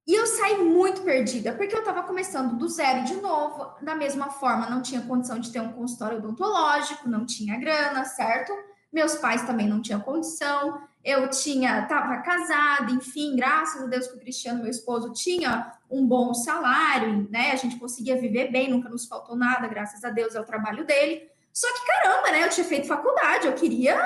E eu saí muito perdida, porque eu estava começando do zero de novo. Da mesma forma, não tinha condição de ter um consultório odontológico, não tinha grana, certo? Meus pais também não tinham condição. Eu tinha, estava casada, enfim, graças a Deus que o Cristiano, meu esposo, tinha um bom salário, né? A gente conseguia viver bem, nunca nos faltou nada, graças a Deus, é o trabalho dele. Só que caramba, né? Eu tinha feito faculdade, eu queria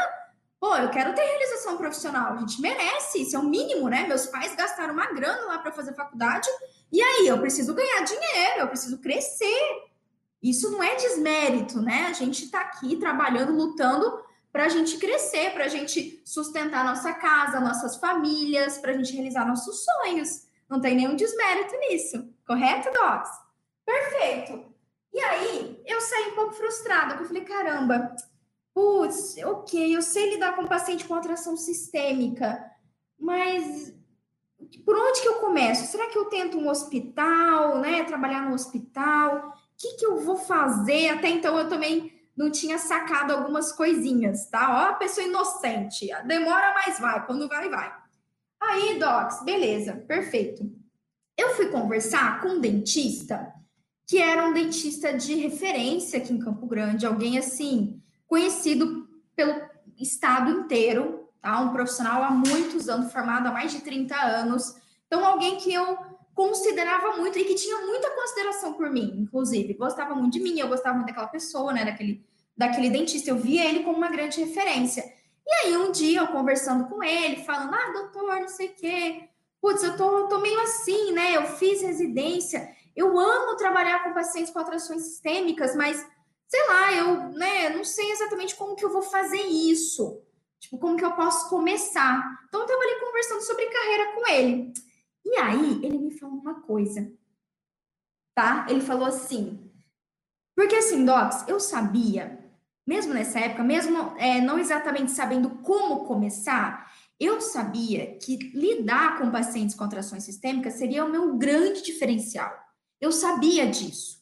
Pô, eu quero ter realização profissional, a gente merece, isso é o mínimo, né? Meus pais gastaram uma grana lá para fazer faculdade, e aí eu preciso ganhar dinheiro, eu preciso crescer. Isso não é desmérito, né? A gente está aqui trabalhando, lutando para a gente crescer, para a gente sustentar nossa casa, nossas famílias, para a gente realizar nossos sonhos. Não tem nenhum desmérito nisso, correto, Docs? Perfeito. E aí, eu saí um pouco frustrada, porque eu falei, caramba, putz, ok, eu sei lidar com paciente com atração sistêmica, mas por onde que eu começo? Será que eu tento um hospital, né? Trabalhar no hospital? O que, que eu vou fazer? Até então eu também não tinha sacado algumas coisinhas, tá? Ó, a pessoa inocente. Demora, mas vai. Quando vai, vai. Aí, Docs, beleza, perfeito. Eu fui conversar com um dentista que era um dentista de referência aqui em Campo Grande, alguém assim, conhecido pelo estado inteiro, tá? Um profissional há muitos anos, formado há mais de 30 anos. Então, alguém que eu considerava muito e que tinha muita consideração por mim, inclusive. Gostava muito de mim, eu gostava muito daquela pessoa, né? Daquele, daquele dentista. Eu via ele como uma grande referência. E aí, um dia, eu conversando com ele, falando, ah, doutor, não sei o quê. Putz, eu tô, tô meio assim, né? Eu fiz residência. Eu amo trabalhar com pacientes com atrações sistêmicas, mas sei lá, eu né, não sei exatamente como que eu vou fazer isso. Tipo, como que eu posso começar. Então, eu estava ali conversando sobre carreira com ele. E aí, ele me falou uma coisa, tá? Ele falou assim, porque assim, Docs, eu sabia, mesmo nessa época, mesmo é, não exatamente sabendo como começar, eu sabia que lidar com pacientes com atrações sistêmicas seria o meu grande diferencial. Eu sabia disso.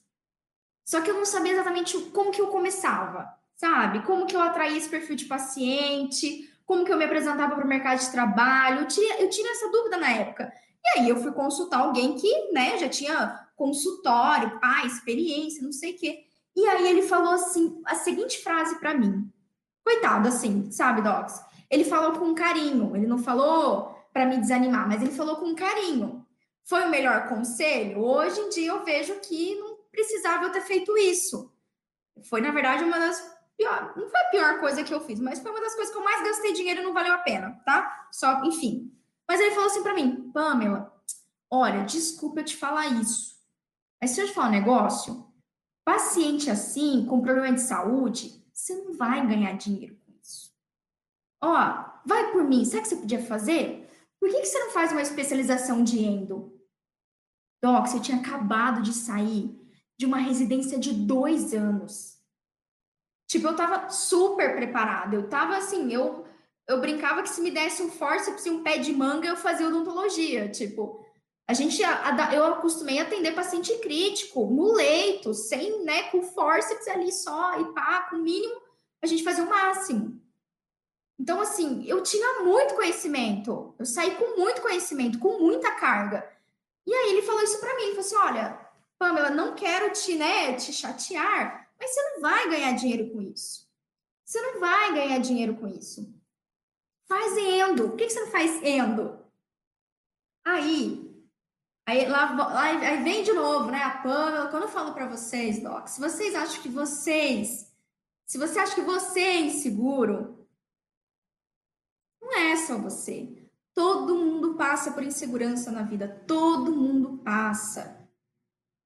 Só que eu não sabia exatamente como que eu começava, sabe? Como que eu atraía esse perfil de paciente, como que eu me apresentava para o mercado de trabalho. Eu tinha, eu tinha essa dúvida na época. E aí eu fui consultar alguém que, né, já tinha consultório, pai, experiência, não sei o quê. E aí ele falou assim, a seguinte frase para mim. Coitado, assim, sabe, Docs? Ele falou com carinho, ele não falou para me desanimar, mas ele falou com carinho. Foi o melhor conselho? Hoje em dia eu vejo que não precisava eu ter feito isso. Foi, na verdade, uma das pior, não foi a pior coisa que eu fiz, mas foi uma das coisas que eu mais gastei dinheiro e não valeu a pena, tá? Só, enfim. Mas ele falou assim para mim, Pamela, olha, desculpa eu te falar isso, mas se eu te falar um negócio, paciente assim, com problema de saúde, você não vai ganhar dinheiro com isso. Ó, vai por mim, sabe o que você podia fazer? Por que, que você não faz uma especialização de endo? Doc, você tinha acabado de sair de uma residência de dois anos. Tipo, eu tava super preparada. Eu tava assim, eu, eu brincava que se me desse um forceps e um pé de manga, eu fazia odontologia. Tipo, a gente, eu acostumei a atender paciente crítico, no leito, sem, né, com forceps ali só, e pá, com o mínimo, a gente fazia o máximo. Então, assim, eu tinha muito conhecimento, eu saí com muito conhecimento, com muita carga. E aí ele falou isso para mim, ele falou assim, olha, Pamela, não quero te, né, te chatear, mas você não vai ganhar dinheiro com isso. Você não vai ganhar dinheiro com isso. Faz endo. Por que você não faz endo? Aí, Aí, lá, lá, aí vem de novo, né? A Pamela, quando eu falo para vocês, Doc, se vocês acham que vocês, se você acha que você é inseguro, não é só você. Todo mundo passa por insegurança na vida, todo mundo passa.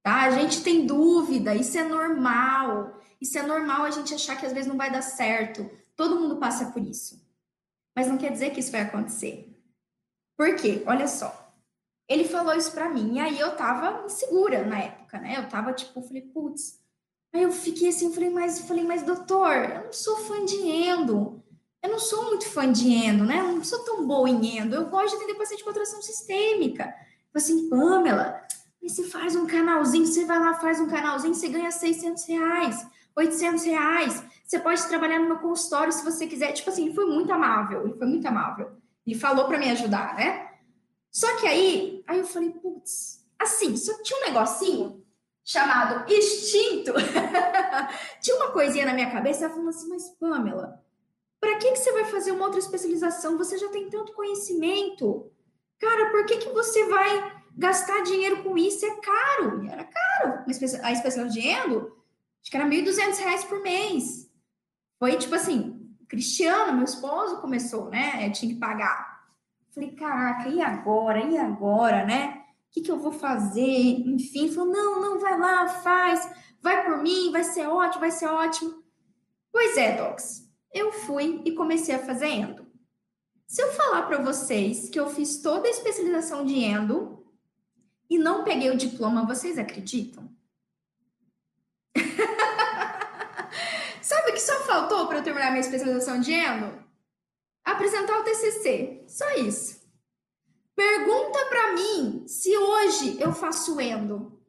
Tá? A gente tem dúvida, isso é normal. Isso é normal a gente achar que às vezes não vai dar certo. Todo mundo passa por isso. Mas não quer dizer que isso vai acontecer. Por quê? Olha só. Ele falou isso para mim, e aí eu tava insegura na época, né? Eu tava tipo, falei, putz. Aí eu fiquei assim, falei, mas, falei, mas doutor, eu não sou fã de endo. Eu não sou muito fã de endo, né? Eu não sou tão boa em endo. Eu gosto de atender paciente com contração sistêmica. Falei assim, Pamela, você faz um canalzinho, você vai lá, faz um canalzinho, você ganha 600 reais, 800 reais. Você pode trabalhar no meu consultório se você quiser. Tipo assim, ele foi muito amável, ele foi muito amável. E falou para me ajudar, né? Só que aí, aí eu falei, putz, assim, só tinha um negocinho chamado instinto. tinha uma coisinha na minha cabeça, ela falou assim, mas Pamela, para que, que você vai fazer uma outra especialização? Você já tem tanto conhecimento. Cara, por que, que você vai gastar dinheiro com isso? É caro. E era caro. A especialização de endo, acho que era R$ 1.200 por mês. Foi tipo assim, Cristiano, meu esposo, começou, né? Eu tinha que pagar. Falei, caraca, e agora? E agora, né? O que, que eu vou fazer? Enfim, falou, não, não, vai lá, faz, vai por mim, vai ser ótimo, vai ser ótimo. Pois é, Docs, eu fui e comecei a fazer endo. Se eu falar para vocês que eu fiz toda a especialização de endo e não peguei o diploma, vocês acreditam? Sabe o que só faltou para eu terminar minha especialização de endo? apresentar o TCC. Só isso. Pergunta para mim se hoje eu faço endo.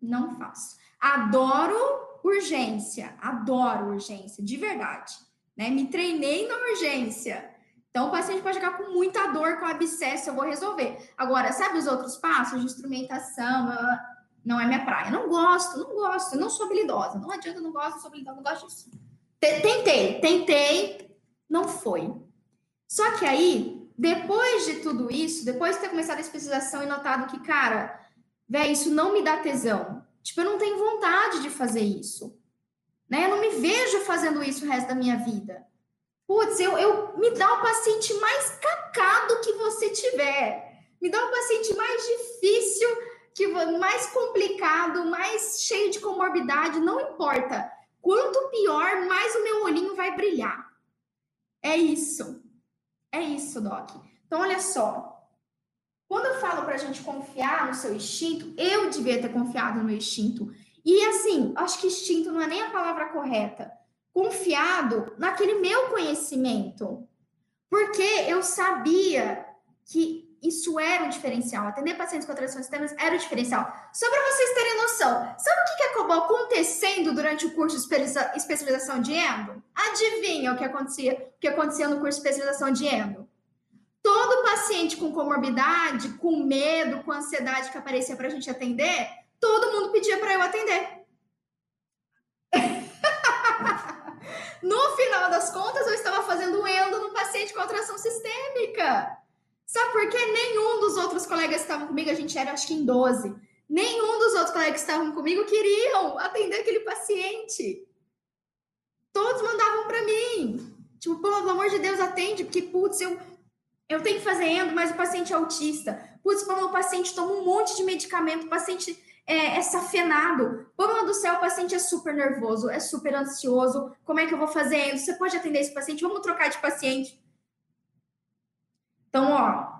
Não faço. Adoro urgência, adoro urgência, de verdade. Né? Me treinei na urgência. Então, o paciente pode chegar com muita dor, com abscesso, eu vou resolver. Agora, sabe os outros passos de instrumentação? Não é minha praia. Não gosto, não gosto, não sou habilidosa. Não adianta, não gosto, não sou habilidosa, não gosto disso. Tentei, tentei, não foi. Só que aí, depois de tudo isso, depois de ter começado a especialização e notado que, cara, velho, isso não me dá tesão. Tipo, eu não tenho vontade de fazer isso. Né? Eu não me vejo fazendo isso o resto da minha vida. Putz, eu, eu me dá o paciente mais cacado que você tiver. Me dá o paciente mais difícil, que mais complicado, mais cheio de comorbidade, não importa. Quanto pior, mais o meu olhinho vai brilhar. É isso. É isso, Doc. Então, olha só. Quando eu falo para a gente confiar no seu instinto, eu devia ter confiado no meu instinto. E assim, acho que instinto não é nem a palavra correta. Confiado naquele meu conhecimento. Porque eu sabia que isso era o diferencial. Atender pacientes com alterações sistemas era o diferencial. Só para vocês terem noção, sabe o que acabou acontecendo durante o curso de especialização de endo? Adivinha o que acontecia, o que acontecia no curso de especialização de endo? Todo paciente com comorbidade, com medo, com ansiedade que aparecia para a gente atender, todo mundo pedia para eu atender. No final das contas, eu estava fazendo endo no paciente com alteração sistêmica. Sabe por quê? Nenhum dos outros colegas que estavam comigo, a gente era acho que em 12, nenhum dos outros colegas que estavam comigo queriam atender aquele paciente. Todos mandavam para mim. Tipo, pelo amor de Deus, atende, porque, putz, eu, eu tenho que fazer endo, mas o paciente é autista. Putz, o paciente toma um monte de medicamento, o paciente é, é safenado. Pô, meu do céu, o paciente é super nervoso, é super ansioso. Como é que eu vou fazer? Você pode atender esse paciente? Vamos trocar de paciente. Então, ó,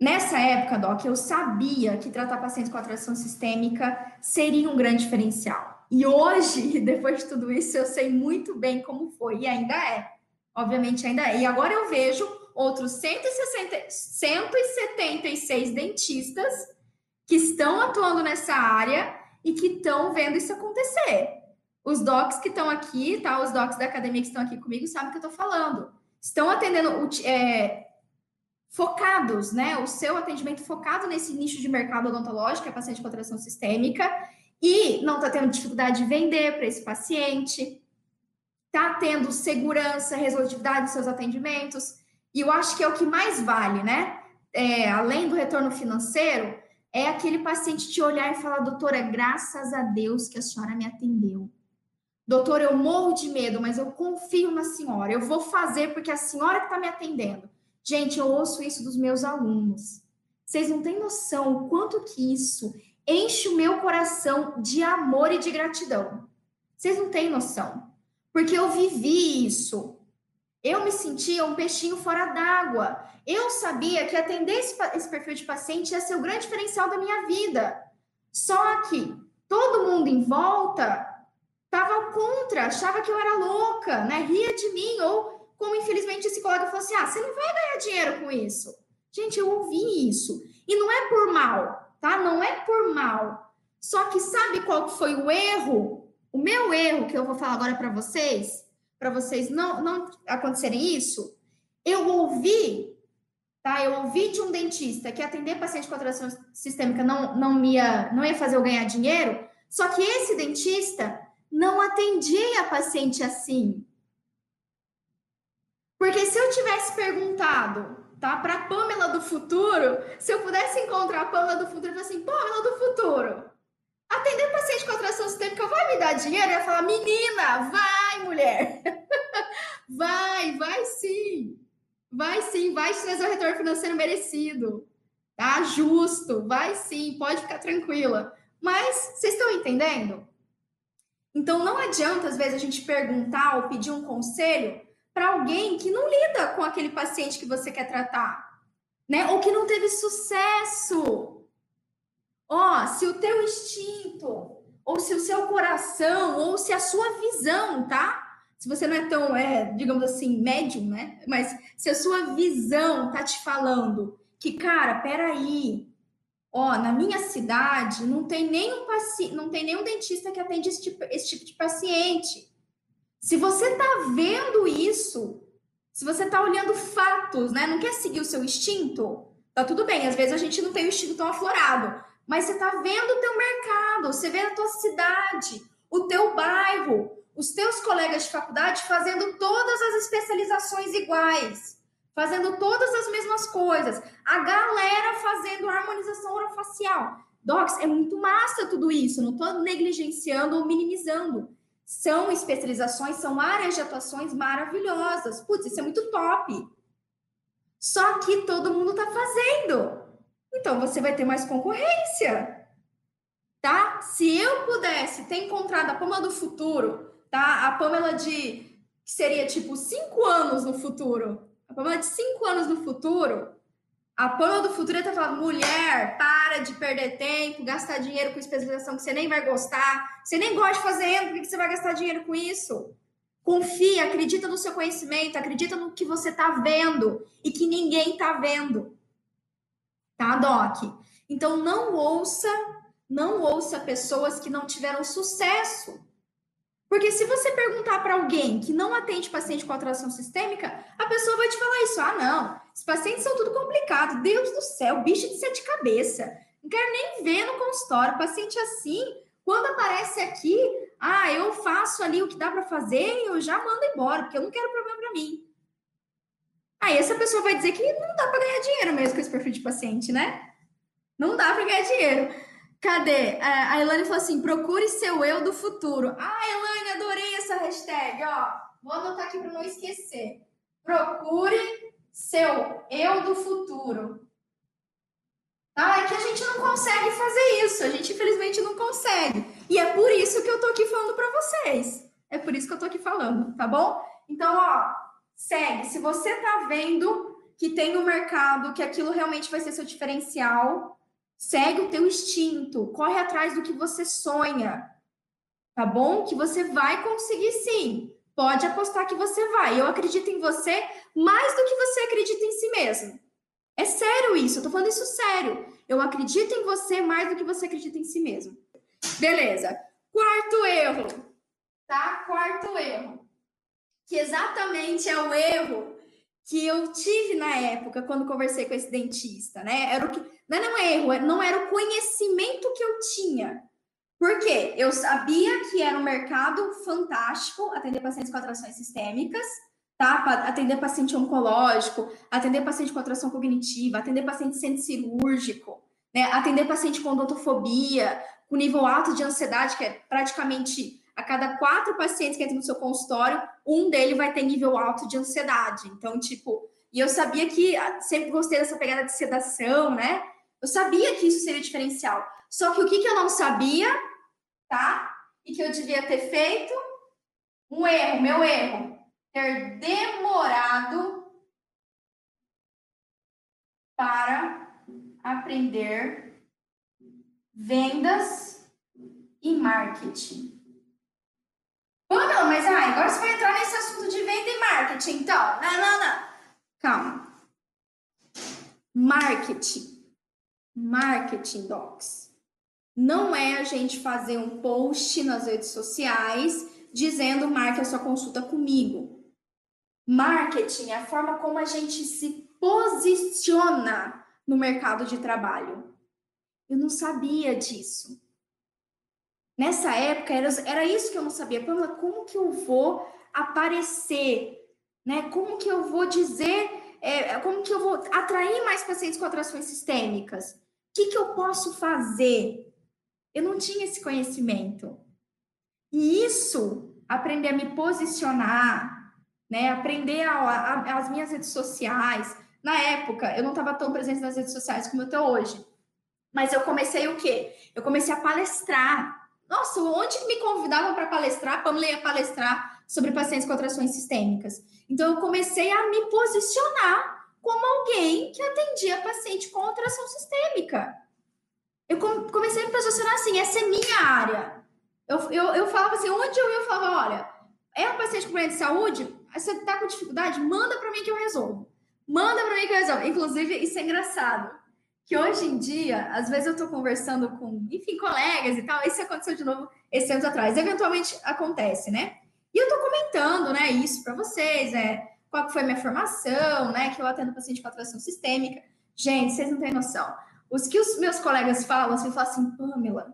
nessa época, Doc, eu sabia que tratar pacientes com atração sistêmica seria um grande diferencial. E hoje, depois de tudo isso, eu sei muito bem como foi, e ainda é. Obviamente, ainda é. E agora eu vejo outros 160, 176 dentistas que estão atuando nessa área e que estão vendo isso acontecer. Os docs que estão aqui, tá? Os docs da academia que estão aqui comigo sabem o que eu estou falando. Estão atendendo é, focados, né? O seu atendimento focado nesse nicho de mercado odontológico, que é paciente com atração sistêmica, e não está tendo dificuldade de vender para esse paciente, está tendo segurança, resolutividade nos seus atendimentos, e eu acho que é o que mais vale, né? é, além do retorno financeiro, é aquele paciente te olhar e falar, doutora, graças a Deus que a senhora me atendeu. Doutor, eu morro de medo, mas eu confio na senhora. Eu vou fazer porque a senhora que está me atendendo. Gente, eu ouço isso dos meus alunos. Vocês não têm noção o quanto que isso enche o meu coração de amor e de gratidão. Vocês não têm noção. Porque eu vivi isso. Eu me sentia um peixinho fora d'água. Eu sabia que atender esse, esse perfil de paciente ia ser o grande diferencial da minha vida. Só que todo mundo em volta estava contra, achava que eu era louca, né? Ria de mim, ou como infelizmente esse colega falou assim: ah, você não vai ganhar dinheiro com isso. Gente, eu ouvi isso. E não é por mal, tá? Não é por mal. Só que sabe qual foi o erro? O meu erro que eu vou falar agora para vocês, para vocês não, não acontecerem isso. Eu ouvi, tá? Eu ouvi de um dentista que atender paciente com atração sistêmica não, não, ia, não ia fazer eu ganhar dinheiro. Só que esse dentista não atendia a paciente assim. Porque se eu tivesse perguntado, tá, para a Pamela do futuro, se eu pudesse encontrar a Pamela do futuro e falar assim, Pamela do futuro, atender paciente com atração sistêmica vai me dar dinheiro? Eu ia falar, menina, vai, mulher. vai, vai sim. Vai sim, vai te trazer o retorno financeiro merecido. Tá? Justo, vai sim, pode ficar tranquila. Mas vocês estão entendendo? Então, não adianta, às vezes, a gente perguntar ou pedir um conselho para alguém que não lida com aquele paciente que você quer tratar, né? Ou que não teve sucesso. Ó, se o teu instinto, ou se o seu coração, ou se a sua visão, tá? Se você não é tão, é, digamos assim, médium, né? Mas se a sua visão tá te falando que, cara, peraí, Ó, na minha cidade não tem nenhum paci... não tem nenhum dentista que atende esse tipo, esse tipo de paciente. Se você está vendo isso, se você está olhando fatos, né? Não quer seguir o seu instinto, tá tudo bem. Às vezes a gente não tem o instinto tão aflorado, mas você está vendo o teu mercado, você vê a tua cidade, o teu bairro, os teus colegas de faculdade fazendo todas as especializações iguais fazendo todas as mesmas coisas. A galera fazendo harmonização orofacial. Docs, é muito massa tudo isso, não estou negligenciando ou minimizando. São especializações, são áreas de atuações maravilhosas. Putz, isso é muito top. Só que todo mundo está fazendo. Então você vai ter mais concorrência. Tá? Se eu pudesse ter encontrado a Pamela do futuro, tá? A Pamela de que seria tipo cinco anos no futuro, a Pamela de cinco anos no futuro, a Pamela do futuro está falando, mulher, para de perder tempo, gastar dinheiro com especialização que você nem vai gostar, você nem gosta de fazer, por que você vai gastar dinheiro com isso? Confia, acredita no seu conhecimento, acredita no que você está vendo e que ninguém está vendo. Tá, Doc? Então não ouça, não ouça pessoas que não tiveram sucesso porque se você perguntar para alguém que não atende paciente com atração sistêmica, a pessoa vai te falar isso. Ah, não, os pacientes são tudo complicado. Deus do céu, bicho de sete cabeça. Não quero nem ver no consultório. Paciente assim, quando aparece aqui, ah, eu faço ali o que dá para fazer e eu já mando embora, porque eu não quero problema para mim. Aí essa pessoa vai dizer que não dá para ganhar dinheiro mesmo com esse perfil de paciente, né? Não dá para ganhar dinheiro. Cadê? A Elaine falou assim: procure seu eu do futuro. Ah, Elaine, adorei essa hashtag, ó. Vou anotar aqui para não esquecer. Procure seu eu do futuro. Tá? É que a gente não consegue fazer isso. A gente, infelizmente, não consegue. E é por isso que eu tô aqui falando para vocês. É por isso que eu tô aqui falando, tá bom? Então, ó, segue. Se você tá vendo que tem no mercado, que aquilo realmente vai ser seu diferencial, Segue o teu instinto, corre atrás do que você sonha. Tá bom? Que você vai conseguir sim. Pode apostar que você vai. Eu acredito em você mais do que você acredita em si mesmo. É sério isso, eu tô falando isso sério. Eu acredito em você mais do que você acredita em si mesmo. Beleza. Quarto erro, tá? Quarto erro. Que exatamente é o erro que eu tive na época quando conversei com esse dentista, né? Era o que não é um erro, é, não era o conhecimento que eu tinha. Por quê? Eu sabia que era um mercado fantástico atender pacientes com atrações sistêmicas, tá? Atender paciente oncológico, atender paciente com atração cognitiva, atender paciente centro cirúrgico, né? Atender paciente com odontofobia, com nível alto de ansiedade, que é praticamente a cada quatro pacientes que entram no seu consultório, um dele vai ter nível alto de ansiedade. Então, tipo, e eu sabia que ah, sempre gostei dessa pegada de sedação, né? Eu sabia que isso seria diferencial. Só que o que, que eu não sabia, tá? E que eu devia ter feito? Um erro, meu erro. Ter demorado para aprender vendas e marketing. Pamela, mas ai, agora você vai entrar nesse assunto de venda e marketing, então. Não, não, não. Calma. Marketing marketing docs. Não é a gente fazer um post nas redes sociais dizendo marque a sua consulta comigo. Marketing é a forma como a gente se posiciona no mercado de trabalho. Eu não sabia disso. Nessa época, era, era isso que eu não sabia. Pamela, como que eu vou aparecer? Né? Como que eu vou dizer? É, como que eu vou atrair mais pacientes com atrações sistêmicas? que, que eu posso fazer? Eu não tinha esse conhecimento. E isso, aprender a me posicionar, né? Aprender a, a, as minhas redes sociais. Na época, eu não estava tão presente nas redes sociais como eu estou hoje. Mas eu comecei o quê? Eu comecei a palestrar. Nossa, onde me convidavam para palestrar? Pamela ia palestrar sobre pacientes com atrações sistêmicas. Então, eu comecei a me posicionar como alguém que atendia paciente com atração sistêmica. Eu comecei a me posicionar assim, essa é minha área. Eu, eu, eu falava assim, onde eu ia, eu falava, olha, é um paciente com problema de saúde, você está com dificuldade, manda para mim que eu resolvo. Manda para mim que eu resolvo. Inclusive, isso é engraçado, que hoje em dia, às vezes eu estou conversando com, enfim, colegas e tal, isso aconteceu de novo esse anos atrás. Eventualmente acontece, né? E eu estou comentando, né, isso para vocês, é, qual foi minha formação, né? Que eu atendo paciente com atração sistêmica. Gente, vocês não têm noção. Os que os meus colegas falam, assim, falam assim, Pamela,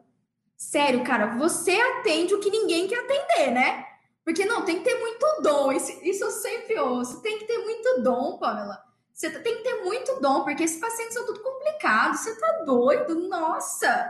sério, cara, você atende o que ninguém quer atender, né? Porque não, tem que ter muito dom. Isso, isso eu sempre ouço. Tem que ter muito dom, Pamela. Você tem que ter muito dom, porque esses pacientes são tudo complicados. Você tá doido? Nossa!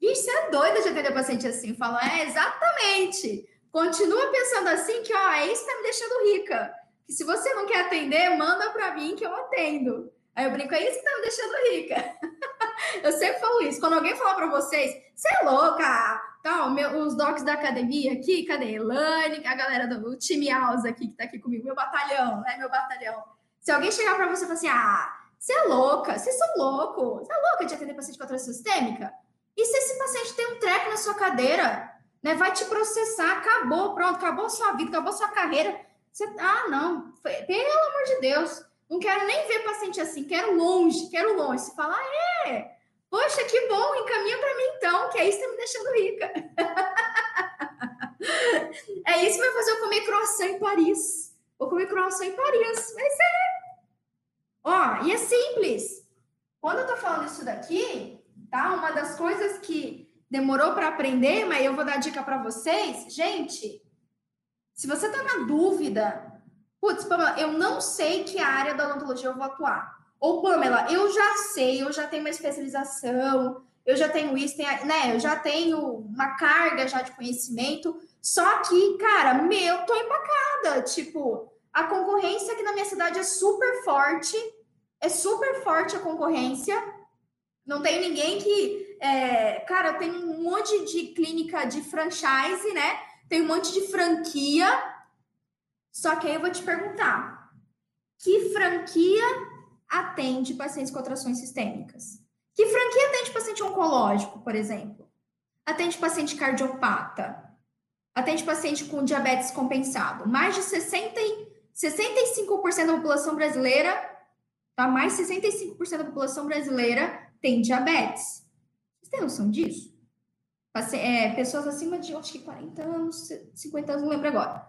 Vixe, você é doida de atender paciente assim. Fala, é, exatamente. Continua pensando assim que, ó, é isso que tá me deixando rica que se você não quer atender, manda para mim que eu atendo. Aí eu brinco, é isso que tá me deixando rica. eu sempre falo isso. Quando alguém falar para vocês, você é louca, tal, meu, os docs da academia aqui, cadê? Elane, a galera do time Alza aqui, que tá aqui comigo, meu batalhão, né? Meu batalhão. Se alguém chegar para você e falar assim, ah, você é louca, vocês são loucos, você é louca de atender paciente com atração sistêmica? E se esse paciente tem um treco na sua cadeira, né? Vai te processar, acabou, pronto, acabou sua vida, acabou sua carreira você, ah, não, pelo amor de Deus, não quero nem ver paciente assim, quero longe, quero longe. Você fala, ah, é, poxa, que bom, encaminha para mim então, que é isso que tá me deixando rica. é isso que vai fazer eu comer croissant em Paris. Vou comer croissant em Paris, mas é. Ó, e é simples. Quando eu tô falando isso daqui, tá? Uma das coisas que demorou para aprender, mas eu vou dar dica para vocês, gente se você está na dúvida, putz, Pamela, eu não sei que área da odontologia eu vou atuar. Ou, Pamela, eu já sei, eu já tenho uma especialização, eu já tenho isso, tenho, né? Eu já tenho uma carga já de conhecimento. Só que, cara, meu, tô empacada. Tipo, a concorrência aqui na minha cidade é super forte. É super forte a concorrência. Não tem ninguém que. É, cara, tem um monte de clínica de franchise, né? tem um monte de franquia. Só que aí eu vou te perguntar: que franquia atende pacientes com atrações sistêmicas? Que franquia atende paciente oncológico, por exemplo? Atende paciente cardiopata? Atende paciente com diabetes compensado? Mais de 60, 65% da população brasileira, tá? Mais 65% da população brasileira tem diabetes. Vocês têm noção disso? é, pessoas acima de, acho que 40 anos, 50 anos, não lembro agora.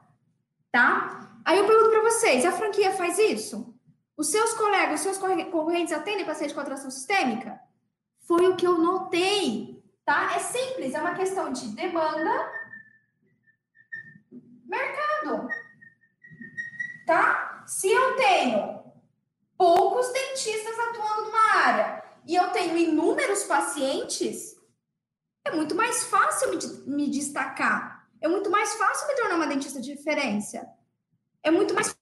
Tá? Aí eu pergunto para vocês, a franquia faz isso? Os seus colegas, os seus concorrentes atendem paciente com atração sistêmica? Foi o que eu notei, tá? É simples, é uma questão de demanda, mercado. Tá? Se eu tenho poucos dentistas atuando numa área e eu tenho inúmeros pacientes, é muito mais fácil me, me destacar. É muito mais fácil me tornar uma dentista de referência. É muito mais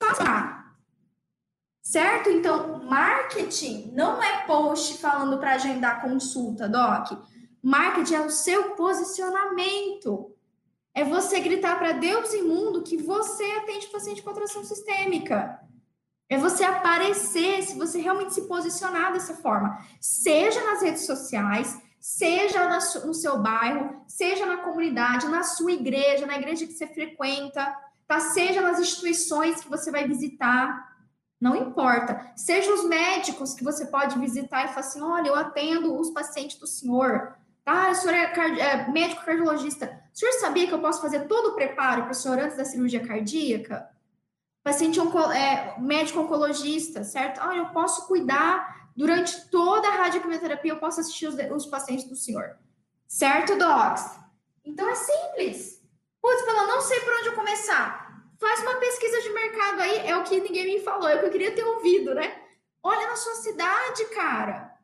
fácil. Certo? Então, marketing não é post falando para agendar consulta, Doc. Marketing é o seu posicionamento. É você gritar para Deus e mundo que você atende paciente com atração sistêmica. É você aparecer, se você realmente se posicionar dessa forma, seja nas redes sociais, seja no seu bairro, seja na comunidade, na sua igreja, na igreja que você frequenta, tá? Seja nas instituições que você vai visitar, não importa. Seja os médicos que você pode visitar e falar assim: olha, eu atendo os pacientes do senhor. Ah, o senhor é, card... é médico cardiologista. O senhor sabia que eu posso fazer todo o preparo para o senhor antes da cirurgia cardíaca? paciente onco, é, médico oncologista, certo? Ah, eu posso cuidar durante toda a radioquimioterapia, eu posso assistir os, os pacientes do senhor. Certo, docs? Então é simples. Putz, pelo não sei por onde eu começar. Faz uma pesquisa de mercado aí, é o que ninguém me falou, é o que eu queria ter ouvido, né? Olha na sua cidade, cara.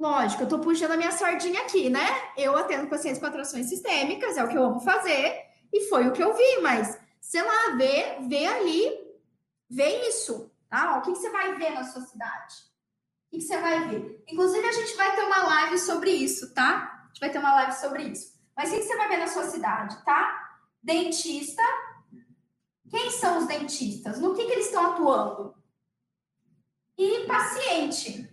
Lógico, eu tô puxando a minha sardinha aqui, né? Eu atendo pacientes com atrações sistêmicas, é o que eu amo fazer, e foi o que eu vi, mas sei lá, vê, vê ali, vê isso, tá? O que, que você vai ver na sua cidade? O que, que você vai ver? Inclusive, a gente vai ter uma live sobre isso, tá? A gente vai ter uma live sobre isso. Mas o que, que você vai ver na sua cidade, tá? Dentista. Quem são os dentistas? No que, que eles estão atuando? E paciente.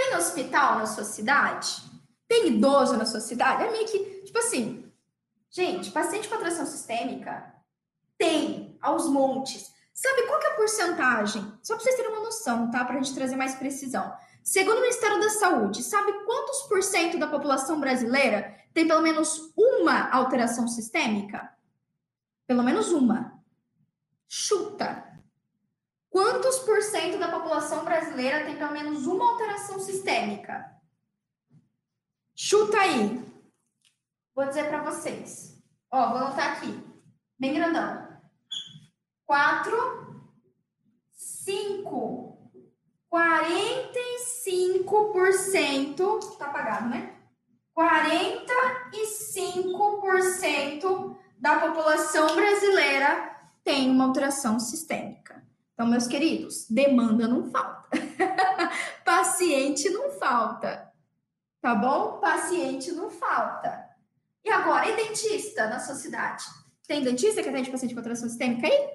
Tem hospital na sua cidade? Tem idoso na sua cidade? É meio que, tipo assim, Gente, paciente com atração sistêmica tem aos montes. Sabe qual que é a porcentagem? Só para vocês terem uma noção, tá? Para a gente trazer mais precisão. Segundo o Ministério da Saúde, sabe quantos por cento da população brasileira tem pelo menos uma alteração sistêmica? Pelo menos uma. Chuta. Quantos por cento da população brasileira tem pelo menos uma alteração sistêmica? Chuta aí. Vou dizer para vocês. Ó, vou anotar aqui. Bem grandão. 4, 5, 45%. Tá apagado, né? 45% da população brasileira tem uma alteração sistêmica. Então, meus queridos, demanda não falta. Paciente não falta. Tá bom? Paciente não falta. E agora, e dentista na sua cidade? Tem dentista que atende paciente com atração sistêmica aí?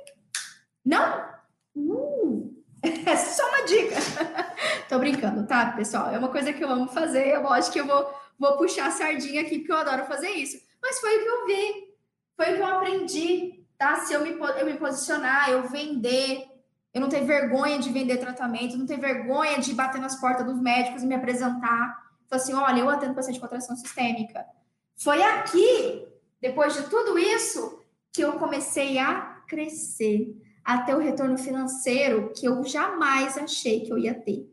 Não? Uh, é só uma dica. Tô brincando, tá, pessoal? É uma coisa que eu amo fazer. Eu acho que eu vou, vou puxar a sardinha aqui, porque eu adoro fazer isso. Mas foi o que eu vi. Foi o que eu aprendi, tá? Se eu me, eu me posicionar, eu vender, eu não ter vergonha de vender tratamento, não ter vergonha de bater nas portas dos médicos e me apresentar. Falar assim, olha, eu atendo paciente com atração sistêmica. Foi aqui, depois de tudo isso, que eu comecei a crescer, a ter o retorno financeiro que eu jamais achei que eu ia ter.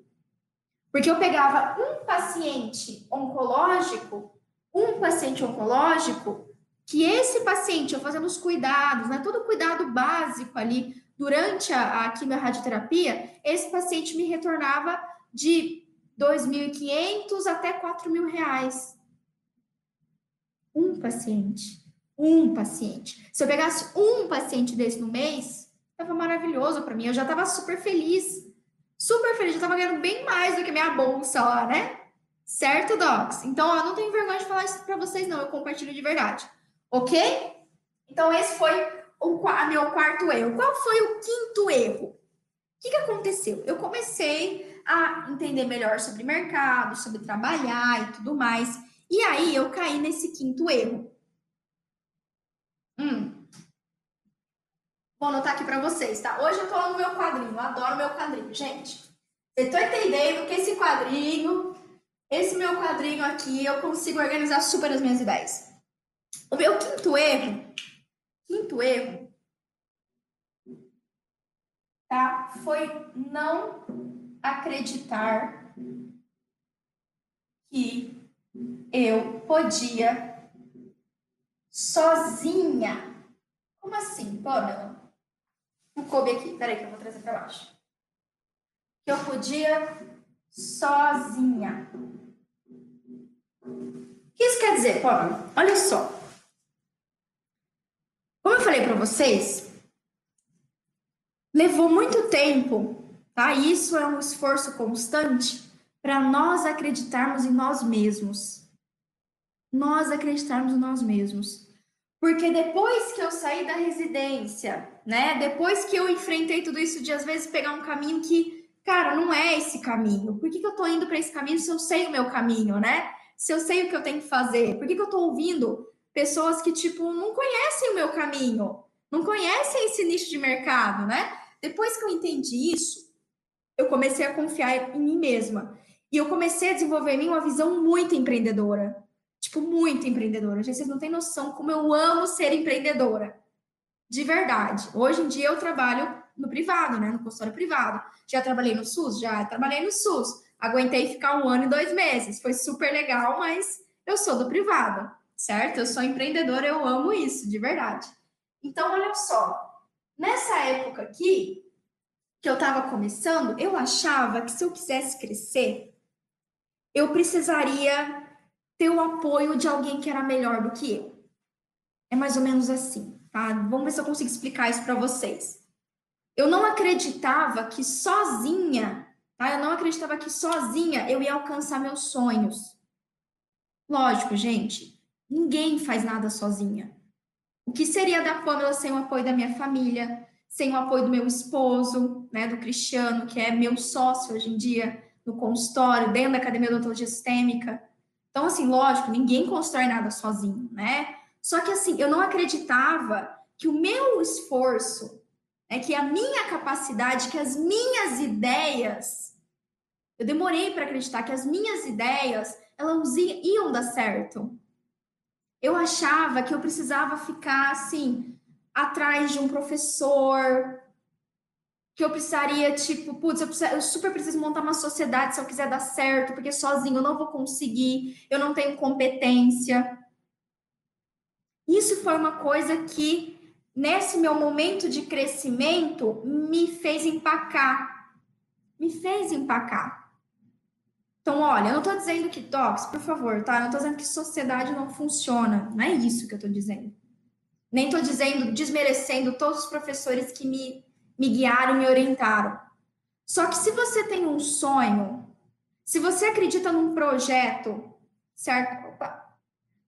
Porque eu pegava um paciente oncológico, um paciente oncológico, que esse paciente, eu fazendo os cuidados, né, todo o cuidado básico ali durante a, a quimio-radioterapia, esse paciente me retornava de 2.500 até 4 mil reais um paciente. Um paciente. Se eu pegasse um paciente desse no mês, estava maravilhoso para mim. Eu já estava super feliz. Super feliz. Eu estava ganhando bem mais do que minha bolsa lá, né? Certo, Docs? Então, eu não tenho vergonha de falar isso para vocês, não. Eu compartilho de verdade. Ok? Então, esse foi o meu quarto erro. Qual foi o quinto erro? O que, que aconteceu? Eu comecei a entender melhor sobre mercado, sobre trabalhar e tudo mais. E aí eu caí nesse quinto erro. Hum. Vou anotar aqui para vocês, tá? Hoje eu tô no meu quadrinho, adoro meu quadrinho, gente. Vocês estão entendendo que esse quadrinho, esse meu quadrinho aqui, eu consigo organizar super as minhas ideias. O meu quinto erro, quinto erro, tá? Foi não acreditar que eu podia sozinha Como assim, Pamela? Não coube aqui. Peraí que eu vou trazer para baixo. Que eu podia sozinha. O que isso quer dizer, Pamela? Olha só. Eu falei para vocês, levou muito tempo, tá? Isso é um esforço constante para nós acreditarmos em nós mesmos. Nós acreditarmos em nós mesmos. Porque depois que eu saí da residência, né? Depois que eu enfrentei tudo isso de às vezes pegar um caminho que, cara, não é esse caminho. Por que, que eu tô indo para esse caminho se eu sei o meu caminho, né? Se eu sei o que eu tenho que fazer? Por que, que eu tô ouvindo pessoas que, tipo, não conhecem o meu caminho? Não conhecem esse nicho de mercado, né? Depois que eu entendi isso, eu comecei a confiar em mim mesma. E eu comecei a desenvolver em mim uma visão muito empreendedora. Tipo, muito empreendedora. Gente, vocês não têm noção como eu amo ser empreendedora. De verdade. Hoje em dia eu trabalho no privado, né? No consultório privado. Já trabalhei no SUS? Já trabalhei no SUS. Aguentei ficar um ano e dois meses. Foi super legal, mas eu sou do privado, certo? Eu sou empreendedora, eu amo isso, de verdade. Então, olha só. Nessa época aqui, que eu estava começando, eu achava que se eu quisesse crescer, eu precisaria ter o apoio de alguém que era melhor do que eu. É mais ou menos assim, tá? Vamos ver se eu consigo explicar isso para vocês. Eu não acreditava que sozinha, tá? Eu não acreditava que sozinha eu ia alcançar meus sonhos. Lógico, gente, ninguém faz nada sozinha. O que seria da Pamela sem o apoio da minha família, sem o apoio do meu esposo, né, do Cristiano, que é meu sócio hoje em dia, no consultório, dentro da academia de odontologia sistêmica. Então, assim, lógico, ninguém constrói nada sozinho, né? Só que, assim, eu não acreditava que o meu esforço, é que a minha capacidade, que as minhas ideias, eu demorei para acreditar que as minhas ideias, elas iam dar certo. Eu achava que eu precisava ficar, assim, atrás de um professor, que eu precisaria, tipo, putz, eu, preciso, eu, super preciso montar uma sociedade se eu quiser dar certo, porque sozinho eu não vou conseguir, eu não tenho competência. Isso foi uma coisa que, nesse meu momento de crescimento, me fez empacar. Me fez empacar. Então, olha, eu não estou dizendo que, Docs, por favor, tá? Eu não estou dizendo que sociedade não funciona. Não é isso que eu estou dizendo. Nem estou dizendo, desmerecendo todos os professores que me me guiaram, me orientaram. Só que se você tem um sonho, se você acredita num projeto, certo? Opa.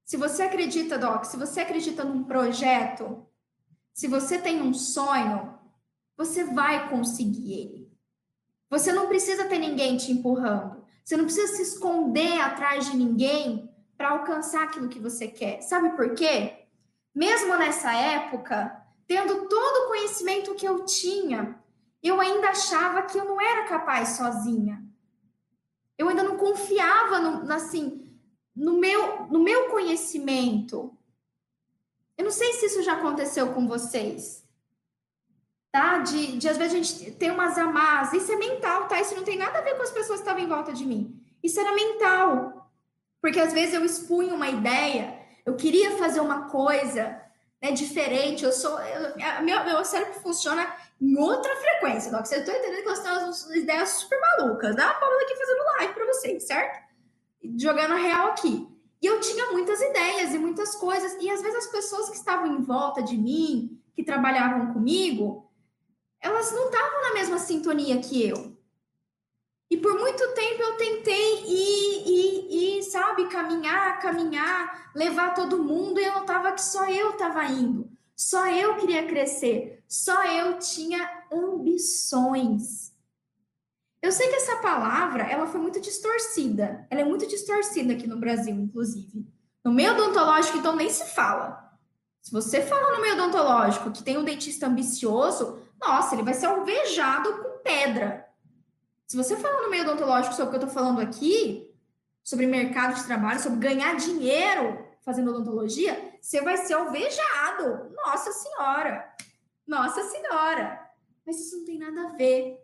Se você acredita, Doc, se você acredita num projeto, se você tem um sonho, você vai conseguir ele. Você não precisa ter ninguém te empurrando. Você não precisa se esconder atrás de ninguém para alcançar aquilo que você quer. Sabe por quê? Mesmo nessa época, tendo todo o conhecimento que eu tinha, eu ainda achava que eu não era capaz sozinha. Eu ainda não confiava no, assim, no meu, no meu conhecimento. Eu não sei se isso já aconteceu com vocês. Tá? De, de às vezes a gente tem umas amas. Isso é mental, tá? Isso não tem nada a ver com as pessoas que estavam em volta de mim. Isso era mental. Porque às vezes eu expunha uma ideia, eu queria fazer uma coisa, é diferente. Eu sou. Eu, meu, meu cérebro funciona em outra frequência, Doc. Você tá entendendo que eu tenho umas ideias super malucas. Dá a Paula aqui fazendo live para vocês, certo? Jogando a real aqui. E eu tinha muitas ideias e muitas coisas. E às vezes as pessoas que estavam em volta de mim, que trabalhavam comigo, elas não estavam na mesma sintonia que eu. E por muito tempo eu tentei ir, ir, sabe, caminhar, caminhar, levar todo mundo e eu notava que só eu estava indo. Só eu queria crescer. Só eu tinha ambições. Eu sei que essa palavra, ela foi muito distorcida. Ela é muito distorcida aqui no Brasil, inclusive. No meio odontológico, então, nem se fala. Se você fala no meio odontológico que tem um dentista ambicioso, nossa, ele vai ser alvejado com pedra. Se você falar no meio odontológico sobre o que eu estou falando aqui, sobre mercado de trabalho, sobre ganhar dinheiro fazendo odontologia, você vai ser alvejado. Nossa Senhora! Nossa Senhora! Mas isso não tem nada a ver.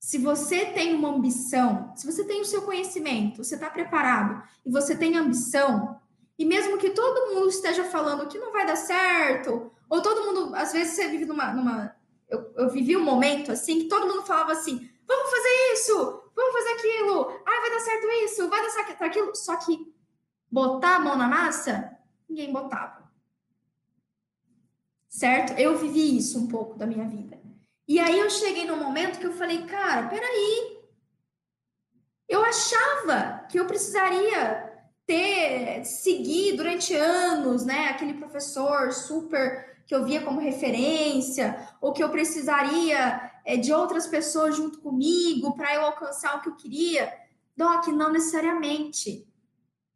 Se você tem uma ambição, se você tem o seu conhecimento, você está preparado e você tem ambição, e mesmo que todo mundo esteja falando que não vai dar certo, Ou todo mundo, às vezes você vive numa. numa eu, eu vivi um momento assim que todo mundo falava assim: vamos fazer isso, vamos fazer aquilo, ai, vai dar certo isso, vai dar certo aquilo. Só que botar a mão na massa, ninguém botava. Certo? Eu vivi isso um pouco da minha vida. E aí eu cheguei num momento que eu falei, cara, peraí. Eu achava que eu precisaria ter, seguir durante anos, né? Aquele professor super que eu via como referência, ou que eu precisaria é, de outras pessoas junto comigo para eu alcançar o que eu queria. Doc, não necessariamente.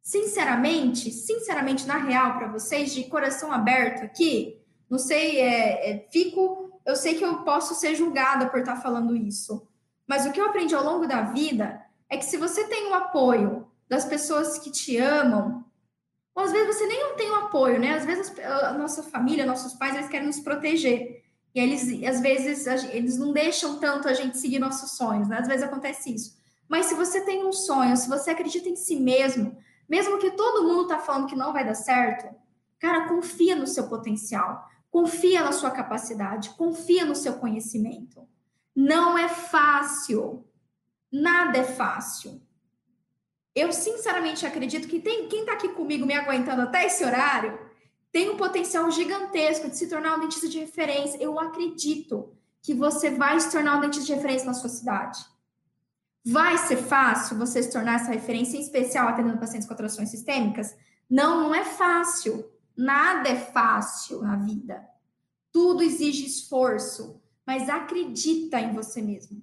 Sinceramente, sinceramente, na real, para vocês, de coração aberto aqui, não sei, é, é, fico, eu sei que eu posso ser julgada por estar tá falando isso, mas o que eu aprendi ao longo da vida é que se você tem o apoio das pessoas que te amam, ou às vezes você nem tem o apoio, né? Às vezes a nossa família, nossos pais, eles querem nos proteger. E eles, às vezes, eles não deixam tanto a gente seguir nossos sonhos, né? Às vezes acontece isso. Mas se você tem um sonho, se você acredita em si mesmo, mesmo que todo mundo tá falando que não vai dar certo, cara, confia no seu potencial, confia na sua capacidade, confia no seu conhecimento. Não é fácil. Nada é fácil. Eu sinceramente acredito que tem quem está aqui comigo me aguentando até esse horário tem um potencial gigantesco de se tornar um dentista de referência. Eu acredito que você vai se tornar um dentista de referência na sua cidade. Vai ser fácil você se tornar essa referência, em especial atendendo pacientes com atrações sistêmicas? Não, não é fácil. Nada é fácil na vida. Tudo exige esforço, mas acredita em você mesmo.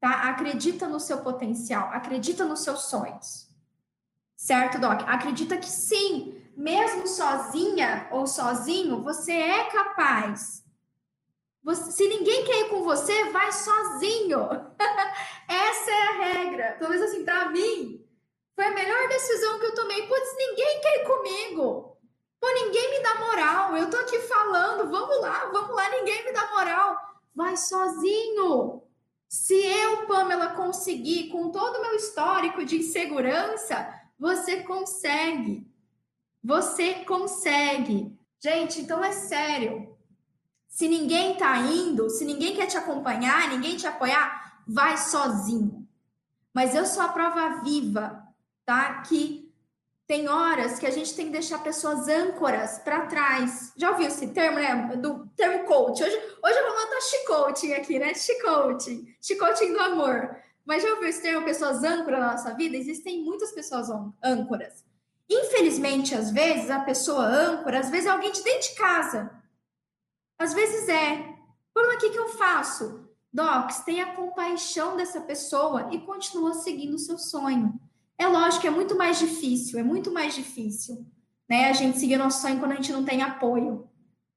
Tá? Acredita no seu potencial, acredita nos seus sonhos. Certo, Doc? Acredita que sim, mesmo sozinha ou sozinho, você é capaz. Você, se ninguém quer ir com você, vai sozinho. Essa é a regra. Talvez assim, para mim, foi a melhor decisão que eu tomei. Putz, ninguém quer ir comigo. Pô, ninguém me dá moral. Eu tô aqui falando, vamos lá, vamos lá, ninguém me dá moral. Vai sozinho. Se eu, Pamela, conseguir com todo o meu histórico de insegurança, você consegue. Você consegue. Gente, então é sério. Se ninguém tá indo, se ninguém quer te acompanhar, ninguém te apoiar, vai sozinho. Mas eu sou a prova viva, tá? Que tem horas que a gente tem que deixar pessoas âncoras para trás. Já ouviu esse termo, né? Do termo coach. Hoje, hoje eu vou botar chicote aqui, né? Chicote. Chicote do amor. Mas já ouviu esse termo pessoas âncoras na nossa vida? Existem muitas pessoas âncoras. Infelizmente, às vezes, a pessoa âncora, às vezes é alguém de dentro de casa. Às vezes é. Por o que, que eu faço? Docs, tenha compaixão dessa pessoa e continua seguindo o seu sonho. É lógico, é muito mais difícil, é muito mais difícil, né? A gente seguir nosso sonho quando a gente não tem apoio.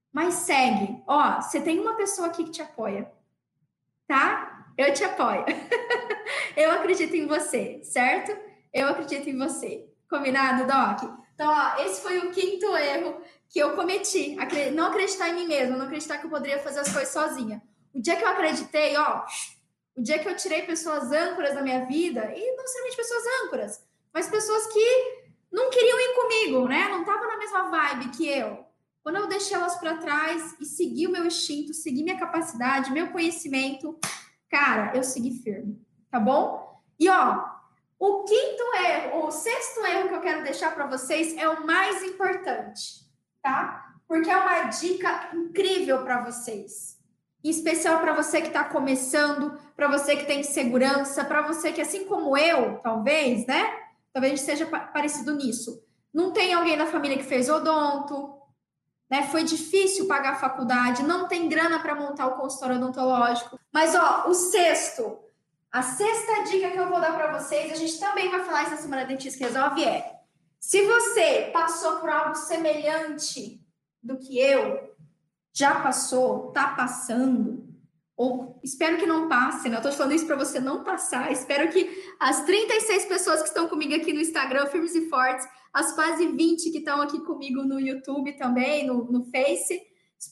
Mas segue. Ó, você tem uma pessoa aqui que te apoia, tá? Eu te apoio. eu acredito em você, certo? Eu acredito em você. Combinado, Doc? Então, ó, esse foi o quinto erro que eu cometi. Não acreditar em mim mesma, não acreditar que eu poderia fazer as coisas sozinha. O dia que eu acreditei, ó, o dia que eu tirei pessoas âncoras da minha vida, e não somente pessoas âncoras, mas pessoas que não queriam ir comigo, né? Não estavam na mesma vibe que eu. Quando eu deixei elas para trás e segui o meu instinto, segui minha capacidade, meu conhecimento, cara, eu segui firme, tá bom? E ó, o quinto erro, o sexto erro que eu quero deixar para vocês é o mais importante, tá? Porque é uma dica incrível para vocês. Especial para você que está começando, para você que tem segurança, para você que, assim como eu, talvez, né? Talvez a gente seja parecido nisso. Não tem alguém da família que fez odonto, né? Foi difícil pagar a faculdade, não tem grana para montar o consultório odontológico. Mas, ó, o sexto, a sexta dica que eu vou dar para vocês, a gente também vai falar isso na Semana Dentista Resolve, é se você passou por algo semelhante do que eu, já passou, tá passando, ou espero que não passe, né? Eu tô falando isso para você não passar. Espero que as 36 pessoas que estão comigo aqui no Instagram, firmes e fortes, as quase 20 que estão aqui comigo no YouTube também, no, no Face,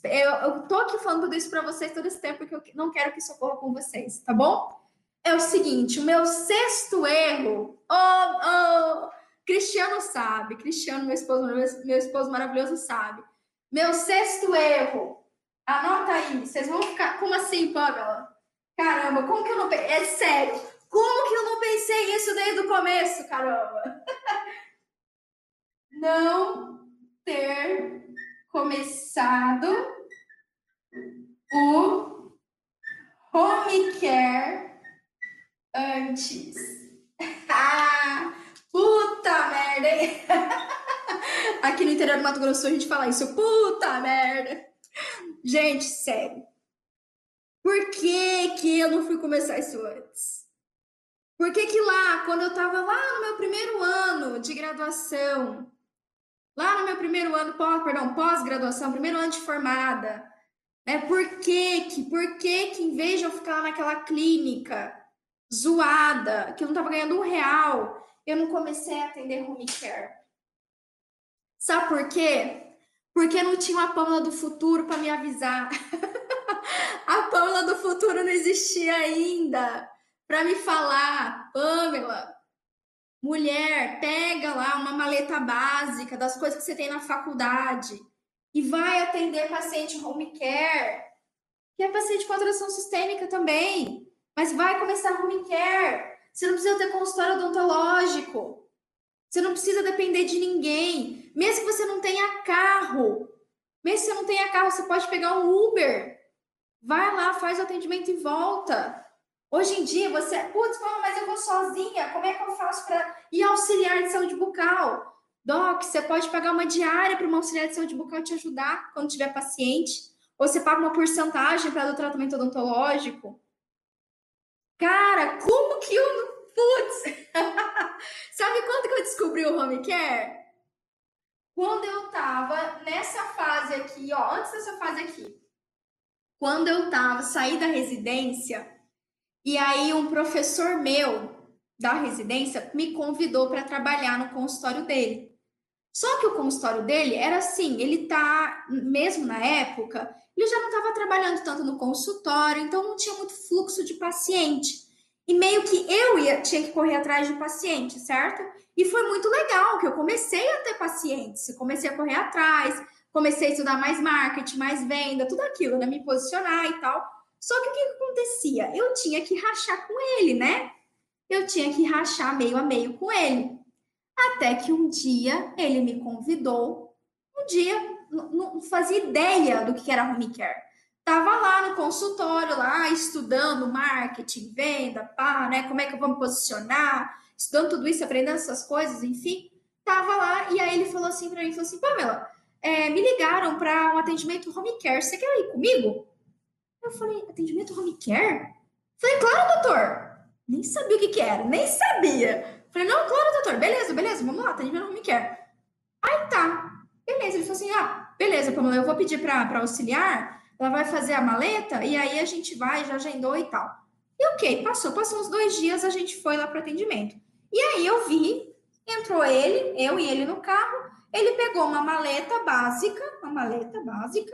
eu, eu tô aqui falando tudo isso para vocês todo esse tempo porque eu não quero que isso ocorra com vocês, tá bom? é o seguinte: o meu sexto erro. Oh, oh, Cristiano sabe, Cristiano, meu esposo, meu esposo maravilhoso, sabe. Meu sexto erro. Anota aí. Vocês vão ficar. Como assim, Pamela? Caramba, como que eu não pensei? É sério. Como que eu não pensei isso desde o começo, caramba? não ter começado o home care antes. Ah, puta merda, hein? Aqui no interior do Mato Grosso a gente fala isso, puta merda. Gente, sério. Por que que eu não fui começar isso antes? Por que que lá, quando eu tava lá no meu primeiro ano de graduação, lá no meu primeiro ano, pós, perdão, pós-graduação, primeiro ano de formada, né? Por que que, por que que em vez de eu ficar naquela clínica zoada, que eu não tava ganhando um real, eu não comecei a atender home care? Sabe por quê? Porque não tinha uma Pâmela do futuro para me avisar. a Pâmela do futuro não existia ainda para me falar, Pâmela, mulher, pega lá uma maleta básica das coisas que você tem na faculdade e vai atender paciente home care, que é paciente com atração sistêmica também, mas vai começar home care. Você não precisa ter consultório odontológico. Você não precisa depender de ninguém. Mesmo que você não tenha carro, mesmo que você não tenha carro, você pode pegar um Uber. Vai lá, faz o atendimento e volta. Hoje em dia, você, putz, mas eu vou sozinha, como é que eu faço para ir auxiliar de saúde bucal? Doc, você pode pagar uma diária para uma auxiliar de saúde bucal te ajudar quando tiver paciente. Ou você paga uma porcentagem para o tratamento odontológico. Cara, como que eu. Putz! Sabe quando que eu descobri o home care? Quando eu tava nessa fase aqui, ó, antes dessa fase aqui. Quando eu tava, saí da residência, e aí um professor meu da residência me convidou para trabalhar no consultório dele. Só que o consultório dele era assim, ele tá, mesmo na época, ele já não estava trabalhando tanto no consultório, então não tinha muito fluxo de paciente. E meio que eu ia, tinha que correr atrás de paciente, certo? E foi muito legal que eu comecei a ter pacientes, comecei a correr atrás, comecei a estudar mais marketing, mais venda, tudo aquilo, né? Me posicionar e tal. Só que o que acontecia? Eu tinha que rachar com ele, né? Eu tinha que rachar meio a meio com ele. Até que um dia ele me convidou. Um dia, não fazia ideia do que era home care. Tava lá no consultório, lá estudando marketing, venda, pá, né? Como é que eu vou me posicionar, estudando tudo isso, aprendendo essas coisas, enfim. Tava lá e aí ele falou assim para mim, falou assim, Pamela, é, me ligaram para um atendimento home care, você quer ir comigo? Eu falei, atendimento home care? Falei, claro, doutor. Nem sabia o que, que era, nem sabia. Falei, não, claro, doutor, beleza, beleza, vamos lá, atendimento home care. Aí tá, beleza. Ele falou assim: ah, beleza, Pamela, eu vou pedir para auxiliar, ela vai fazer a maleta e aí a gente vai, já agendou e tal. E ok, passou, passou uns dois dias, a gente foi lá para atendimento. E aí eu vi, entrou ele, eu e ele no carro, ele pegou uma maleta básica, uma maleta básica,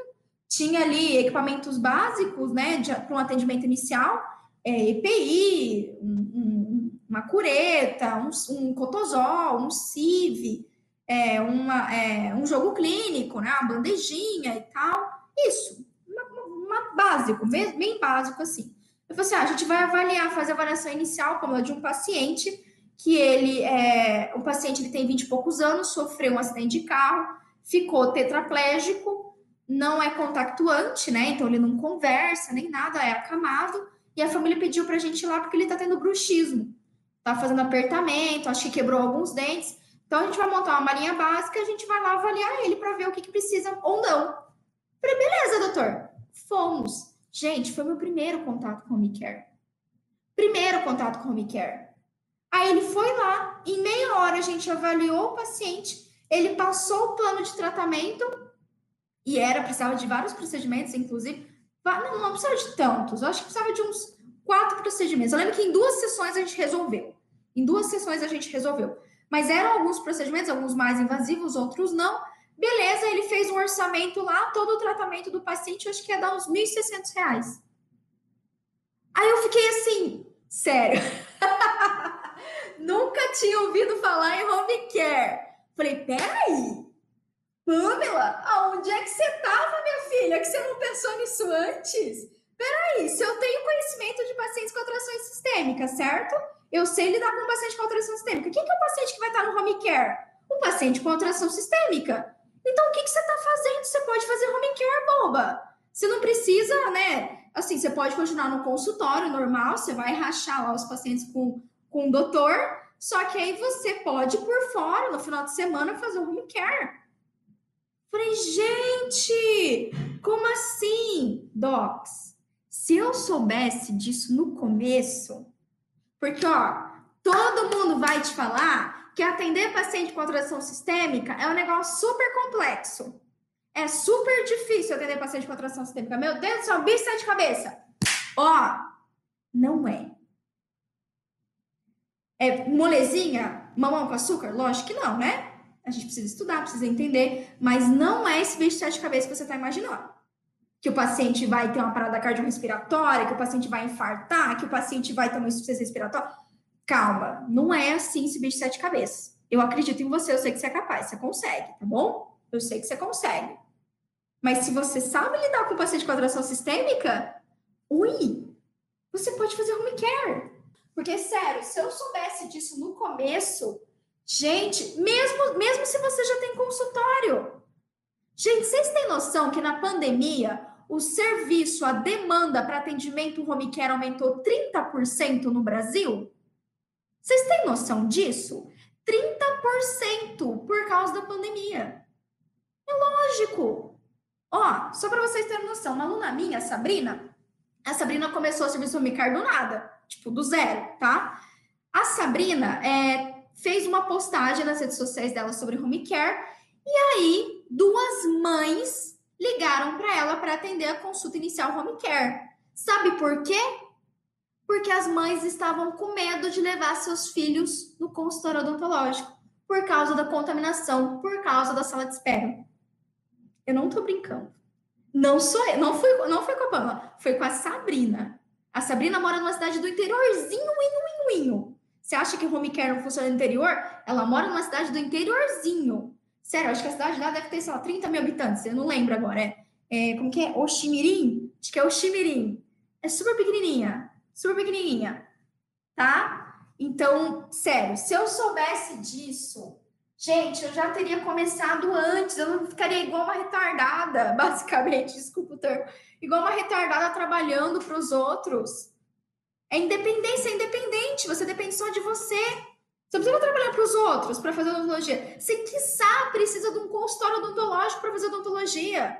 tinha ali equipamentos básicos, né, para um atendimento inicial, é, EPI, um, uma cureta, um, um cotozol, um CIV, é, uma, é, um jogo clínico, né? Uma bandejinha e tal. Isso, básico, bem, básico assim. Eu falei assim: ah, a gente vai avaliar, fazer a avaliação inicial, como a de um paciente, que ele é. O paciente ele tem 20 e poucos anos, sofreu um acidente de carro, ficou tetraplégico, não é contactuante, né? Então ele não conversa nem nada, é acamado. E a família pediu para a gente ir lá porque ele tá tendo bruxismo tá fazendo apertamento, acho que quebrou alguns dentes. Então a gente vai montar uma malinha básica, a gente vai lá avaliar ele para ver o que, que precisa ou não. Falei, beleza, doutor. Fomos. Gente, foi meu primeiro contato com o home care. Primeiro contato com o home care. Aí ele foi lá, em meia hora a gente avaliou o paciente, ele passou o plano de tratamento e era, precisava de vários procedimentos, inclusive. Não, não precisava de tantos, eu acho que precisava de uns quatro procedimentos. Eu lembro que em duas sessões a gente resolveu. Em duas sessões a gente resolveu. Mas eram alguns procedimentos, alguns mais invasivos, outros não. Beleza, ele fez um orçamento lá, todo o tratamento do paciente, acho que ia dar uns 1.600 reais. Aí eu fiquei assim, sério. Nunca tinha ouvido falar em home care. Falei, peraí. Pamela, aonde é que você estava, minha filha? Que você não pensou nisso antes? Peraí, se eu tenho conhecimento de pacientes com alterações sistêmicas, certo? Eu sei lidar com um paciente com alteração sistêmica. Quem que é o paciente que vai estar no home care? O paciente com alteração sistêmica. Então, o que, que você está fazendo? Você pode fazer home care, boba. Você não precisa, né? Assim, você pode continuar no consultório normal, você vai rachar lá os pacientes com, com o doutor, só que aí você pode, por fora, no final de semana, fazer home care. Falei, gente, como assim, docs? Se eu soubesse disso no começo, porque, ó, todo mundo vai te falar que atender paciente com alteração sistêmica é um negócio super complexo. É super difícil atender paciente com alteração sistêmica. Meu Deus do céu, bicho de cabeça. Ó, não é. É molezinha? Mamão com açúcar? Lógico que não, né? A gente precisa estudar, precisa entender, mas não é esse bicho de cabeça que você está imaginando que o paciente vai ter uma parada cardiorrespiratória, que o paciente vai infartar, que o paciente vai ter uma insuficiência respiratória. Calma, não é assim esse bicho de sete cabeças. Eu acredito em você, eu sei que você é capaz, você consegue, tá bom? Eu sei que você consegue. Mas se você sabe lidar com o paciente com atração sistêmica, ui, você pode fazer home care. Porque, sério, se eu soubesse disso no começo, gente, mesmo, mesmo se você já tem consultório, Gente, vocês têm noção que na pandemia o serviço, a demanda para atendimento home care aumentou 30% no Brasil? Vocês têm noção disso? 30% por causa da pandemia. É lógico. Ó, só para vocês terem noção, uma aluna minha, a Sabrina, a Sabrina começou o serviço home care do nada, tipo, do zero, tá? A Sabrina é, fez uma postagem nas redes sociais dela sobre home care e aí duas mães ligaram para ela para atender a consulta inicial home care. Sabe por quê? Porque as mães estavam com medo de levar seus filhos no consultório odontológico por causa da contaminação, por causa da sala de espera. Eu não tô brincando. Não sou eu, não fui, não foi com a Pamela, foi com a Sabrina. A Sabrina mora numa cidade do interiorzinho, inho, inho, inho. Você acha que home care não funciona no interior? Ela mora numa cidade do interiorzinho. Sério, acho que a cidade lá deve ter, sei lá, 30 mil habitantes, eu não lembro agora. É, é como que é? Oximirim? Acho que é Oximirim. É super pequenininha, super pequenininha, tá? Então, sério, se eu soubesse disso, gente, eu já teria começado antes, eu não ficaria igual uma retardada, basicamente, desculpa o termo, igual uma retardada trabalhando para os outros. É independência, é independente, você depende só de você. Você precisa trabalhar para os outros para fazer odontologia. Você, quiçá, precisa de um consultório odontológico para fazer odontologia.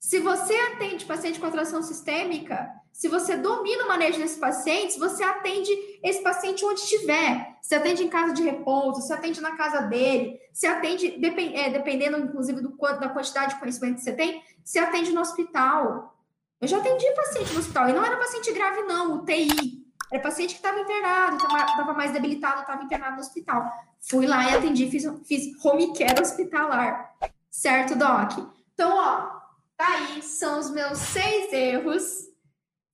Se você atende paciente com atração sistêmica, se você domina o manejo desses pacientes, você atende esse paciente onde estiver. Você atende em casa de repouso, você atende na casa dele, você atende, é, dependendo, inclusive, do, da quantidade de conhecimento que você tem, você atende no hospital. Eu já atendi paciente no hospital, e não era paciente grave, não, UTI. Era paciente que estava internado, estava mais debilitado, estava internado no hospital. Fui lá e atendi, fiz, fiz home care hospitalar. Certo, Doc? Então, ó, tá aí, são os meus seis erros.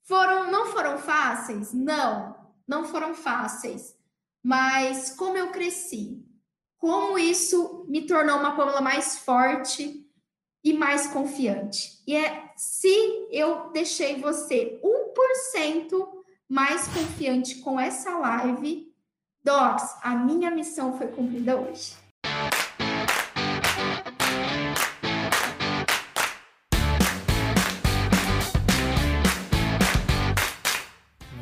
Foram, não foram fáceis? Não, não foram fáceis. Mas como eu cresci, como isso me tornou uma Pamela mais forte e mais confiante. E é se eu deixei você 1% mais confiante com essa live. Docs, a minha missão foi cumprida hoje.